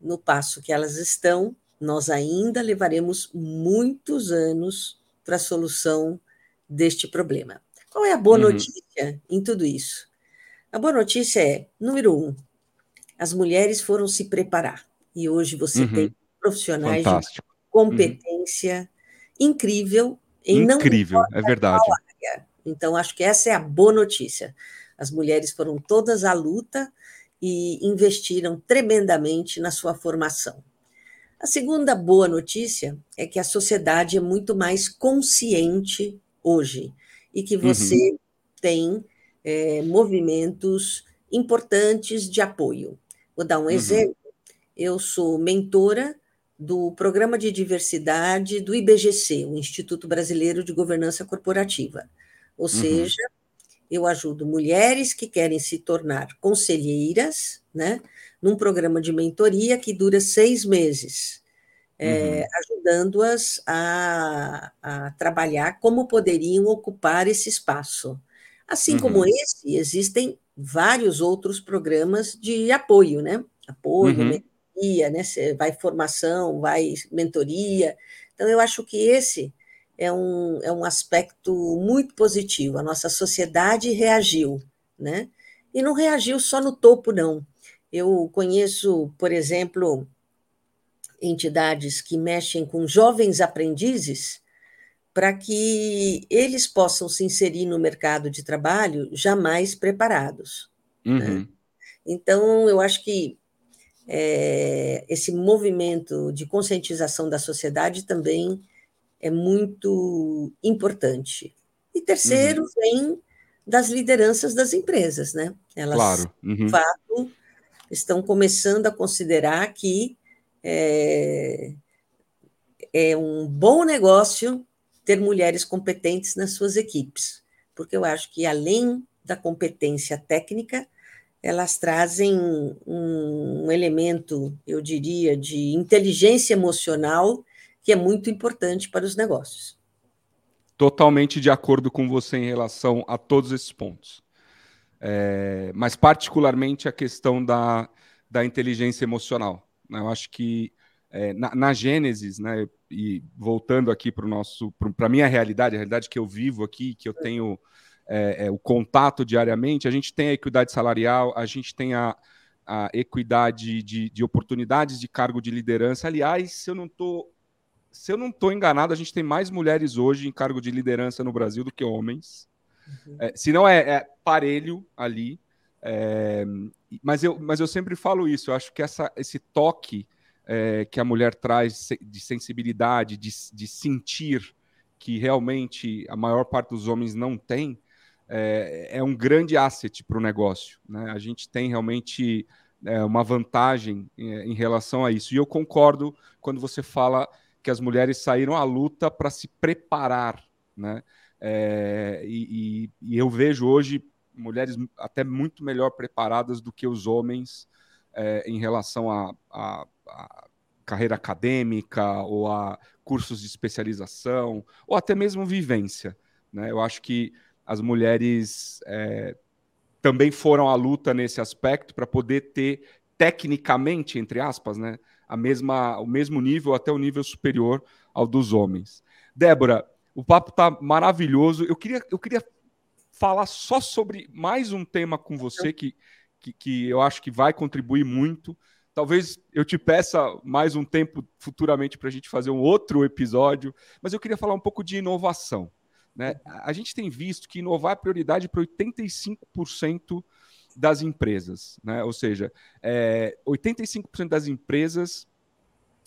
uhum. no passo que elas estão, nós ainda levaremos muitos anos para a solução deste problema. Qual é a boa uhum. notícia em tudo isso? A boa notícia é, número um, as mulheres foram se preparar. E hoje você uhum. tem profissionais Fantástico. de competência uhum. incrível em incrível, não é verdade. Então, acho que essa é a boa notícia. As mulheres foram todas à luta e investiram tremendamente na sua formação. A segunda boa notícia é que a sociedade é muito mais consciente hoje e que você uhum. tem é, movimentos importantes de apoio. Vou dar um uhum. exemplo. Eu sou mentora do Programa de Diversidade do IBGC, o Instituto Brasileiro de Governança Corporativa. Ou uhum. seja, eu ajudo mulheres que querem se tornar conselheiras, né? num programa de mentoria que dura seis meses, é, uhum. ajudando-as a, a, trabalhar como poderiam ocupar esse espaço. Assim uhum. como esse, existem vários outros programas de apoio, né? Apoio, uhum. Mentoria, né? vai formação, vai mentoria. Então, eu acho que esse é um, é um aspecto muito positivo. A nossa sociedade reagiu, né? e não reagiu só no topo, não. Eu conheço, por exemplo, entidades que mexem com jovens aprendizes para que eles possam se inserir no mercado de trabalho jamais preparados. Né? Uhum. Né? Então, eu acho que é, esse movimento de conscientização da sociedade também é muito importante. E terceiro, uhum. vem das lideranças das empresas, né? Elas, claro. uhum. de fato, estão começando a considerar que é, é um bom negócio ter mulheres competentes nas suas equipes, porque eu acho que, além da competência técnica, elas trazem um, elemento, eu diria, de inteligência emocional que é muito importante para os negócios. Totalmente de acordo com você em relação a todos esses pontos. É, mas, particularmente, a questão da, da inteligência emocional. Né? Eu acho que é, na, na Gênesis, né, e voltando aqui para a minha realidade, a realidade que eu vivo aqui, que eu tenho é, é, o contato diariamente, a gente tem a equidade salarial, a gente tem a, a equidade de, de oportunidades de cargo de liderança. Aliás, se eu não estou se eu não estou enganado, a gente tem mais mulheres hoje em cargo de liderança no Brasil do que homens. Uhum. É, se não é, é parelho ali. É, mas, eu, mas eu sempre falo isso, eu acho que essa, esse toque é, que a mulher traz de sensibilidade, de, de sentir, que realmente a maior parte dos homens não tem, é, é um grande asset para o negócio. Né? A gente tem realmente é, uma vantagem em, é, em, relação a isso. E eu concordo quando você fala que as mulheres saíram à luta para se preparar. Né? É, e, e, e, eu vejo hoje mulheres até muito melhor preparadas do que os homens é, em relação a, a, a carreira acadêmica ou a cursos de especialização ou até mesmo vivência. Né? Eu acho que as mulheres é, também foram à luta nesse aspecto para poder ter tecnicamente, entre aspas, né, a mesma, o mesmo nível, até o nível superior ao dos homens. Débora, o papo está maravilhoso. Eu queria, eu queria falar só sobre mais um tema com você que, que, que eu acho que vai contribuir muito. Talvez eu te peça mais um tempo futuramente para a gente fazer um outro episódio, mas eu queria falar um pouco de inovação. Né? A gente tem visto que inovar é prioridade para 85% das empresas. Né? Ou seja, é, 85% das empresas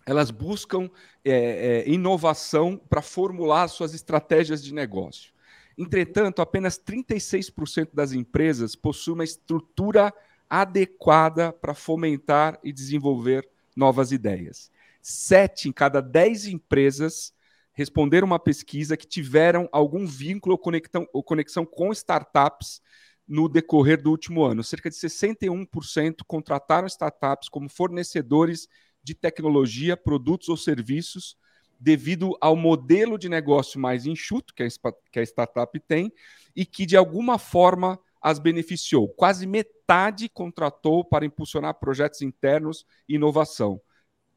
elas buscam é, é, inovação para formular suas estratégias de negócio. Entretanto, apenas 36% das empresas possuem uma estrutura adequada para fomentar e desenvolver novas ideias. Sete em cada dez empresas responderam uma pesquisa que tiveram algum vínculo ou conexão, ou conexão com startups no decorrer do último ano. Cerca de 61% contrataram startups como fornecedores de tecnologia, produtos ou serviços, devido ao modelo de negócio mais enxuto que a startup tem e que, de alguma forma, as beneficiou. Quase metade contratou para impulsionar projetos internos e inovação.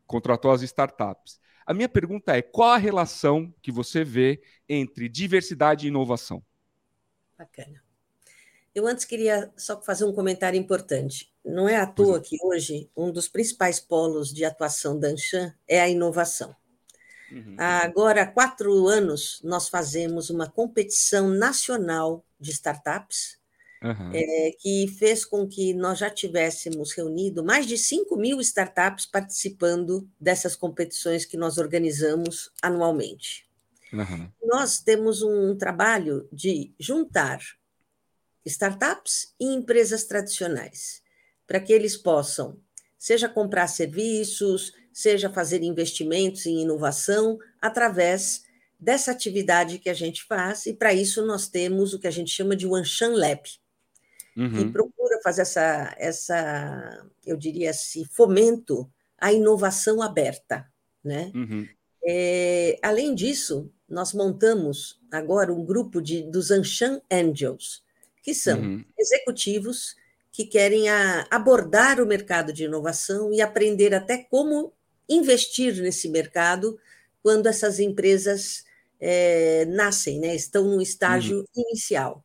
Contratou as startups. A minha pergunta é: qual a relação que você vê entre diversidade e inovação? Bacana. Eu antes queria só fazer um comentário importante. Não é à toa é. que hoje um dos principais polos de atuação da Anshan é a inovação. Uhum. Agora, há quatro anos, nós fazemos uma competição nacional de startups uhum. é, que fez com que nós já tivéssemos reunido mais de 5 mil startups participando dessas competições que nós organizamos anualmente. Uhum. Nós temos um trabalho de juntar startups e empresas tradicionais, para que eles possam, seja comprar serviços, seja fazer investimentos em inovação, através dessa atividade que a gente faz, e para isso nós temos o que a gente chama de Wanshan Lab, uhum. que procura fazer essa, essa, eu diria assim, fomento à inovação aberta. Né? Uhum. É, além disso, nós montamos agora um grupo de, dos Anshan Angels, que são uhum. executivos que querem a, abordar o mercado de inovação e aprender até como investir nesse mercado quando essas empresas é, nascem, né? estão no estágio uhum. inicial.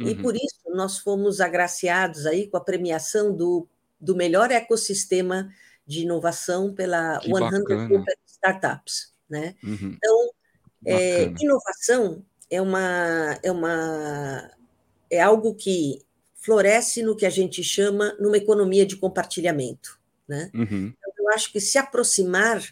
Uhum. E por isso nós fomos agraciados aí com a premiação do, do melhor ecossistema de inovação pela Que 100 bacana. Startups. Né? Uhum. Então, é, inovação é uma, é uma é algo que floresce no que a gente chama numa economia de compartilhamento. Né? Uhum. Eu acho que se aproximar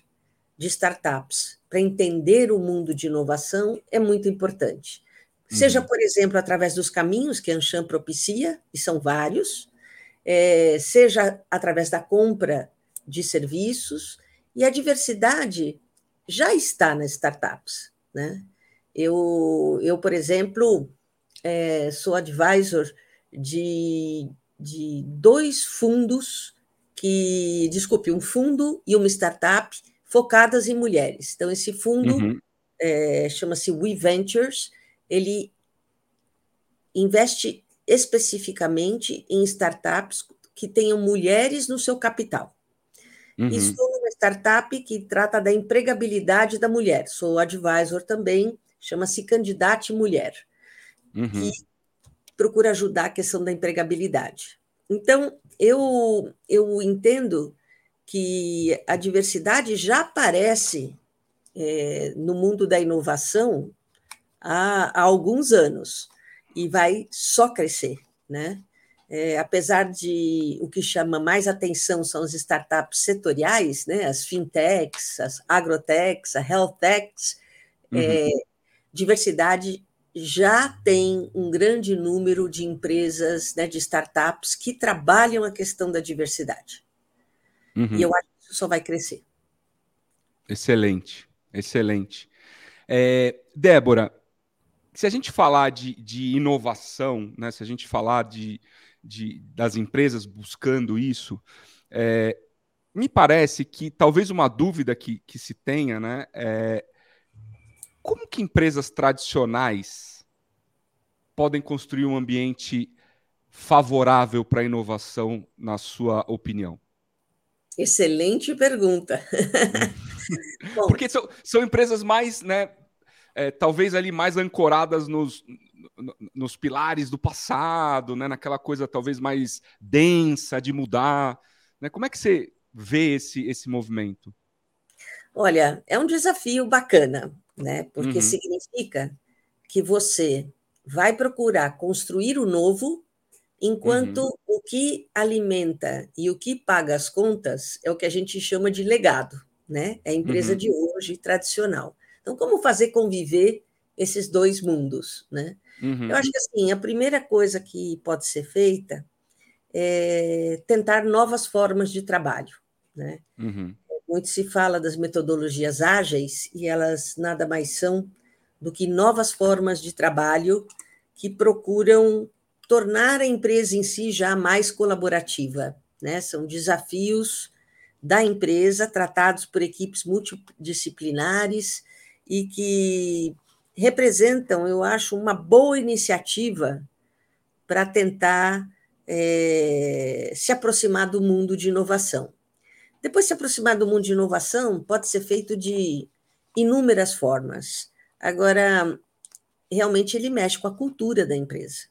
de startups para entender o mundo de inovação é muito importante. Seja, Uhum. por exemplo, através dos caminhos que a Anshan propicia, e são vários, é, seja através da compra de serviços, e a diversidade já está nas startups. Né? Eu, eu, por exemplo, é, sou advisor de, de dois fundos que, desculpe, um fundo e uma startup focadas em mulheres. Então, esse fundo Uhum. é, chama-se We Ventures, ele investe especificamente em startups que tenham mulheres no seu capital. Uhum. Estou numa startup que trata da empregabilidade da mulher. Sou advisor também, chama-se Candidate Mulher Uhum. que procura ajudar a questão da empregabilidade. Então, eu, eu entendo que a diversidade já aparece é, no mundo da inovação há, há alguns anos e vai só crescer, né? É, apesar de o que chama mais atenção são as startups setoriais, né? as fintechs, as agrotechs, as healthtechs, Uhum. é, diversidade já tem um grande número de empresas, né, de startups que trabalham a questão da diversidade. Uhum. E eu acho que isso só vai crescer. Excelente, excelente. É, Débora, se a gente falar de, de inovação, né, se a gente falar de, de- das empresas buscando isso, é, me parece que talvez uma dúvida que, que se tenha, né, é como que empresas tradicionais podem construir um ambiente favorável para a inovação, na sua opinião? Excelente pergunta. <laughs> Porque são, são empresas mais, né, é, talvez ali mais ancoradas nos, no- nos pilares do passado, né, naquela coisa talvez mais densa de mudar. Né? Como é que você vê esse, esse movimento? olha, é um desafio bacana, né? Porque Uhum. significa que você vai procurar construir o novo, enquanto Uhum. o que alimenta e o que paga as contas é o que a gente chama de legado, né? É a empresa Uhum. de hoje tradicional. Então, como fazer conviver esses dois mundos, né? Uhum. Eu acho que assim, a primeira coisa que pode ser feita é tentar novas formas de trabalho, né? Uhum. Muito se fala das metodologias ágeis e elas nada mais são do que novas formas de trabalho que procuram tornar a empresa em si já mais colaborativa, né? São desafios da empresa tratados por equipes multidisciplinares e que representam, eu acho, uma boa iniciativa para tentar eh, se aproximar do mundo de inovação. Depois, se aproximar do mundo de inovação pode ser feito de inúmeras formas. Agora, realmente, ele mexe com a cultura da empresa.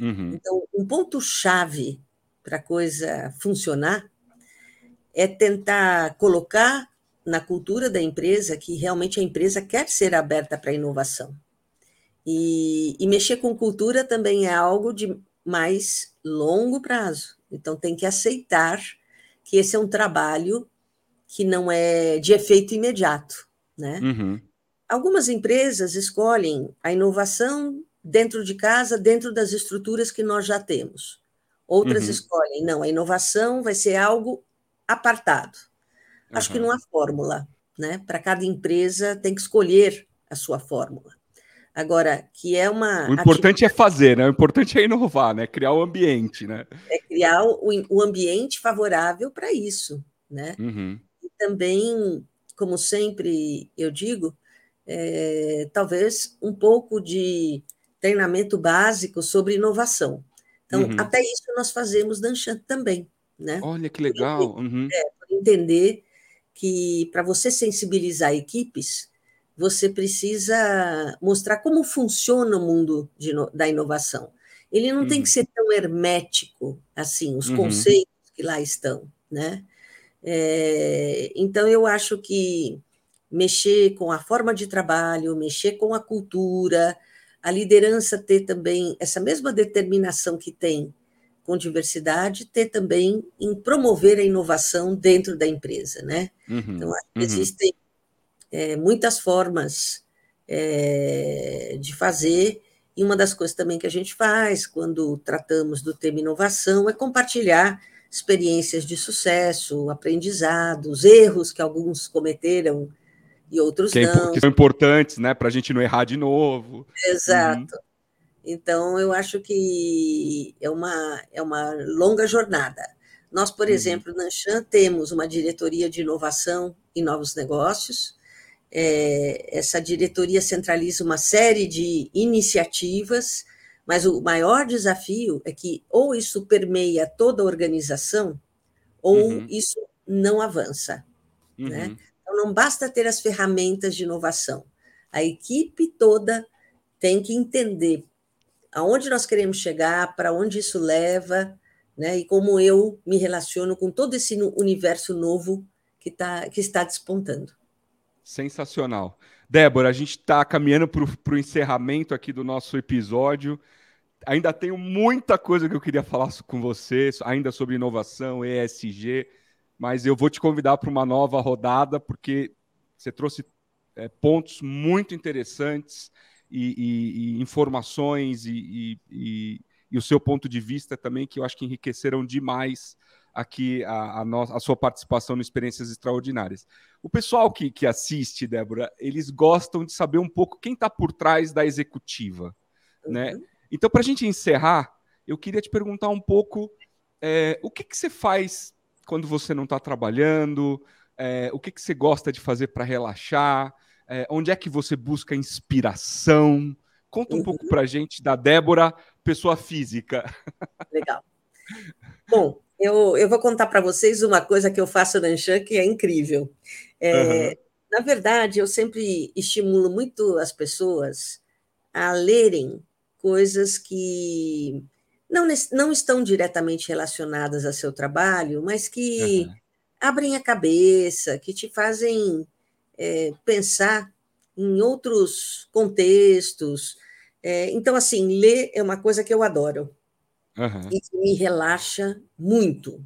Uhum. Então, um ponto-chave para a coisa funcionar é tentar colocar na cultura da empresa que realmente a empresa quer ser aberta para a inovação. E, e mexer com cultura também é algo de mais longo prazo. Então, tem que aceitar que esse é um trabalho que não é de efeito imediato, né? Uhum. Algumas empresas escolhem a inovação dentro de casa, dentro das estruturas que nós já temos. Outras Uhum. escolhem, não, a inovação vai ser algo apartado. Acho que Aham. não há fórmula, né? Para cada empresa tem que escolher a sua fórmula. Agora, que é uma O importante é fazer, né? O importante é inovar, né? Criar o ambiente, né? é criar o, o ambiente favorável para isso, né? Uhum. E também, como sempre eu digo, é, talvez um pouco de treinamento básico sobre inovação. Então, Uhum. até isso nós fazemos na também, né? Olha que legal. Uhum. Por entender que para você sensibilizar equipes, você precisa mostrar como funciona o mundo de da inovação. ele não uhum. tem que ser tão hermético assim, os uhum. conceitos que lá estão, né? É, então, eu acho que mexer com a forma de trabalho, mexer com a cultura, a liderança ter também essa mesma determinação que tem com diversidade, ter também em promover a inovação dentro da empresa, né? Uhum, então, uhum. existem é, muitas formas é, de fazer, e uma das coisas também que a gente faz quando tratamos do tema inovação é compartilhar experiências de sucesso, aprendizados, erros que alguns cometeram e outros que, é não. Que são importantes, né, para a gente não errar de novo. Exato. Uhum. Então, eu acho que é uma, é uma longa jornada. Nós, por uhum. exemplo, na Anchan, temos uma diretoria de inovação e novos negócios. É, essa diretoria centraliza uma série de iniciativas, mas o maior desafio é que ou isso permeia toda a organização, ou uhum. isso não avança. Né? Uhum. Né? Então, não basta ter as ferramentas de inovação. A equipe toda tem que entender aonde nós queremos chegar, para onde isso leva, né? E como eu me relaciono com todo esse universo novo que, tá, que está despontando. Sensacional. Débora, a gente está caminhando para o encerramento aqui do nosso episódio. Ainda tenho muita coisa que eu queria falar com você, ainda sobre inovação, ESG, mas eu vou te convidar para uma nova rodada, porque você trouxe é, pontos muito interessantes e, e, e informações e, e, o seu ponto de vista também, que eu acho que enriqueceram demais aqui a, a, no, a sua participação no Experiências Extraordinárias. O pessoal que, que assiste, Débora, eles gostam de saber um pouco quem está por trás da executiva. Uhum. Né? Então, para a gente encerrar, eu queria te perguntar um pouco é, o que, que você faz quando você não está trabalhando, é, o que, que você gosta de fazer para relaxar, é, onde é que você busca inspiração. Conta um uhum. pouco para a gente da Débora, pessoa física. Legal. Bom, eu, eu vou contar para vocês uma coisa que eu faço na Anchan que é incrível. É, uhum. Na verdade, eu sempre estimulo muito as pessoas a lerem coisas que não, não estão diretamente relacionadas a seu trabalho, mas que uhum. abrem a cabeça, que te fazem é, pensar em outros contextos. É, então, assim, ler é uma coisa que eu adoro uhum. e que me relaxa muito.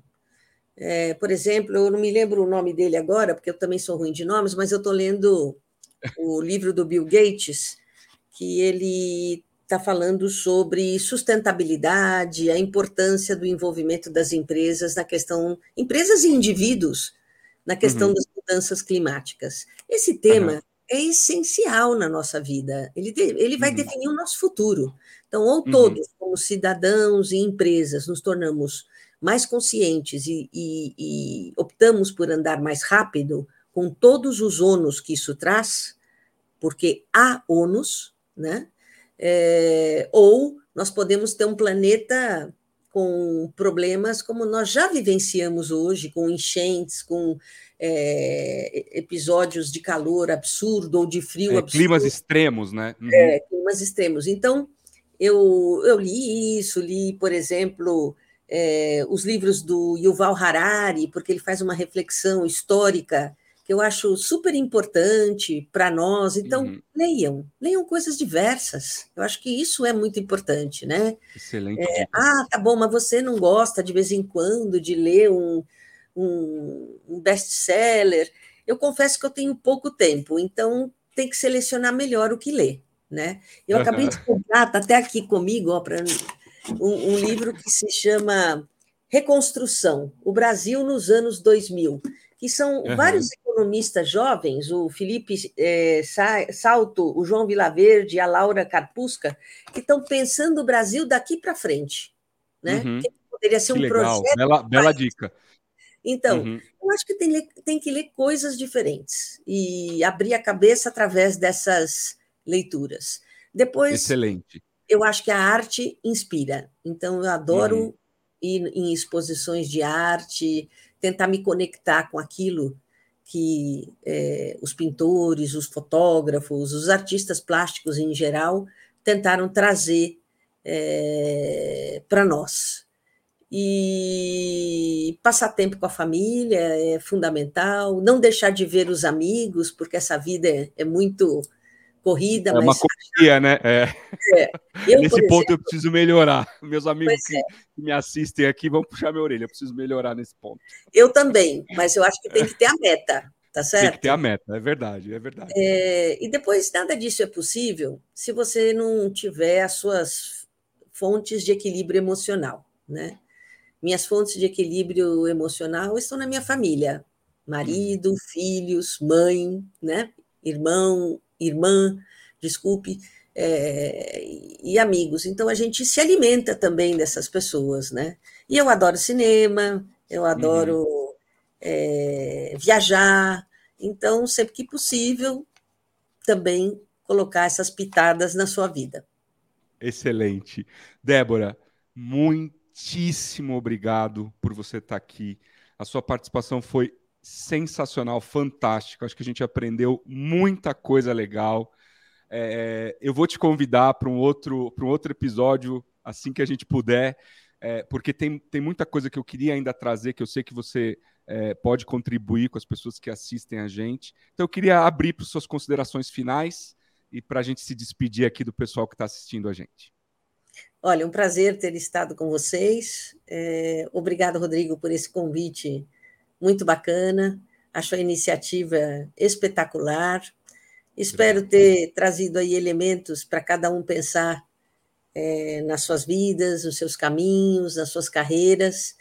É, por exemplo, eu não me lembro o nome dele agora, porque eu também sou ruim de nomes, mas eu estou lendo o <laughs> livro do Bill Gates, que ele está falando sobre sustentabilidade, a importância do envolvimento das empresas na questão, empresas e indivíduos, na questão uhum. das mudanças climáticas. Esse tema uhum. é essencial na nossa vida, ele, ele vai uhum. definir o nosso futuro. Então, ou uhum. todos, como cidadãos e empresas, nos tornamos mais conscientes e, e, e optamos por andar mais rápido, com todos os ônus que isso traz, porque há ônus, né? é, ou nós podemos ter um planeta com problemas como nós já vivenciamos hoje, com enchentes, com é, episódios de calor absurdo ou de frio é, absurdo. Climas extremos, né? Uhum. É, climas extremos. Então, eu, eu li isso, li, por exemplo, é, os livros do Yuval Harari, porque ele faz uma reflexão histórica que eu acho super importante para nós. Então, uhum. leiam, leiam coisas diversas. Eu acho que isso é muito importante, né? Excelente. É, ah, tá bom, mas você não gosta de vez em quando de ler um, um, um best-seller. Eu confesso que eu tenho pouco tempo, então tem que selecionar melhor o que ler, né? Eu uhum. acabei de <laughs> comprar, tá até aqui comigo, ó, para um, um livro que se chama Reconstrução: O Brasil nos anos 2000 que são uhum. vários economistas jovens, o Felipe é, Salto, o João Vilaverde, a Laura Carpusca, que estão pensando o Brasil daqui para frente. Né? Uhum. Que poderia ser que um legal. projeto. Bela, bela dica. Então, uhum. eu acho que tem, tem que ler coisas diferentes e abrir a cabeça através dessas leituras. Depois, Excelente. eu acho que a arte inspira. Então, eu adoro uhum. ir em exposições de arte, tentar me conectar com aquilo que é, os pintores, os fotógrafos, os artistas plásticos em geral tentaram trazer é, para nós. E passar tempo com a família é fundamental, não deixar de ver os amigos, porque essa vida é, é muito corrida. É mas... uma correria, né? É. É. <laughs> Eu, Nesse ponto exemplo, eu preciso melhorar. Meus amigos que, é. que, me assistem aqui vão puxar minha orelha. Eu preciso melhorar nesse ponto. Eu também, mas eu acho que tem que ter a meta, tá certo? Tem que ter a meta, é verdade, é verdade. É, e depois nada disso é possível se você não tiver as suas fontes de equilíbrio emocional, né? Minhas fontes de equilíbrio emocional estão na minha família, marido, filhos, mãe, né? Irmão, irmã, desculpe, é, e amigos. Então a gente se alimenta também dessas pessoas, né? E eu adoro cinema, eu adoro uhum. é, viajar, então sempre que possível também colocar essas pitadas na sua vida. Excelente. Débora, muitíssimo obrigado por você estar aqui. A sua participação foi sensacional, fantástico. Acho que a gente aprendeu muita coisa legal. É, eu vou te convidar para um outro para um outro episódio assim que a gente puder, é, porque tem, tem muita coisa que eu queria ainda trazer que eu sei que você é, pode contribuir com as pessoas que assistem a gente. Então eu queria abrir para suas considerações finais e para a gente se despedir aqui do pessoal que está assistindo a gente. Olha, um prazer ter estado com vocês. É, obrigado, Rodrigo, por esse convite muito bacana, acho a iniciativa espetacular. Espero ter trazido aí elementos para cada um pensar é, nas suas vidas, nos seus caminhos, nas suas carreiras.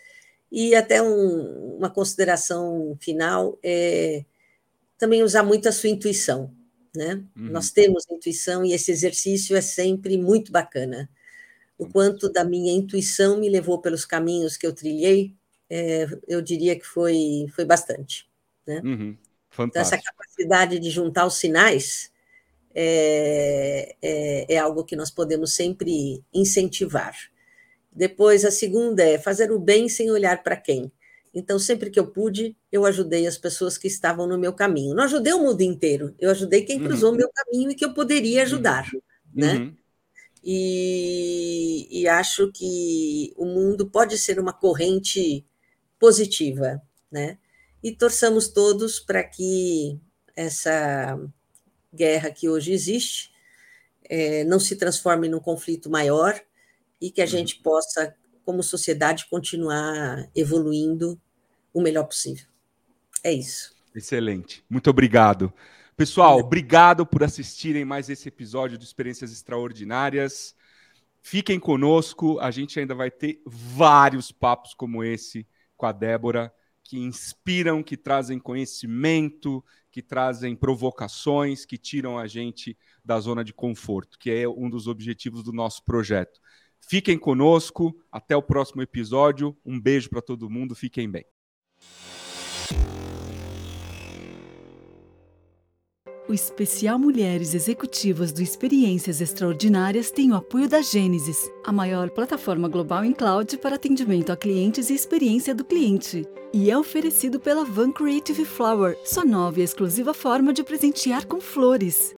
E até um, uma consideração final é também usar muito a sua intuição. Né? Uhum. Nós temos intuição e esse exercício é sempre muito bacana. O quanto da minha intuição me levou pelos caminhos que eu trilhei, é, eu diria que foi, foi bastante. Né? Uhum, então, essa capacidade de juntar os sinais é, é, é, algo que nós podemos sempre incentivar. Depois, a segunda é fazer o bem sem olhar para quem. Então, sempre que eu pude, eu ajudei as pessoas que estavam no meu caminho. Não ajudei o mundo inteiro, eu ajudei quem cruzou o uhum. meu caminho e que eu poderia ajudar. Uhum. Né? Uhum. E, e, acho que o mundo pode ser uma corrente positiva, né? E torçamos todos para que essa guerra que hoje existe é, não se transforme num conflito maior e que a uhum. gente possa, como sociedade, continuar evoluindo o melhor possível. É isso. Excelente. Muito obrigado. Pessoal, obrigado por assistirem mais esse episódio de Experiências Extraordinárias. Fiquem conosco, a gente ainda vai ter vários papos como esse com a Débora, que inspiram, que trazem conhecimento, que trazem provocações, que tiram a gente da zona de conforto, que é um dos objetivos do nosso projeto. Fiquem conosco, até o próximo episódio. Um beijo para todo mundo, fiquem bem. O especial Mulheres Executivas do Experiências Extraordinárias tem o apoio da Gênesis, a maior plataforma global em cloud para atendimento a clientes e experiência do cliente. E é oferecido pela Van Creative Flower, sua nova e exclusiva forma de presentear com flores.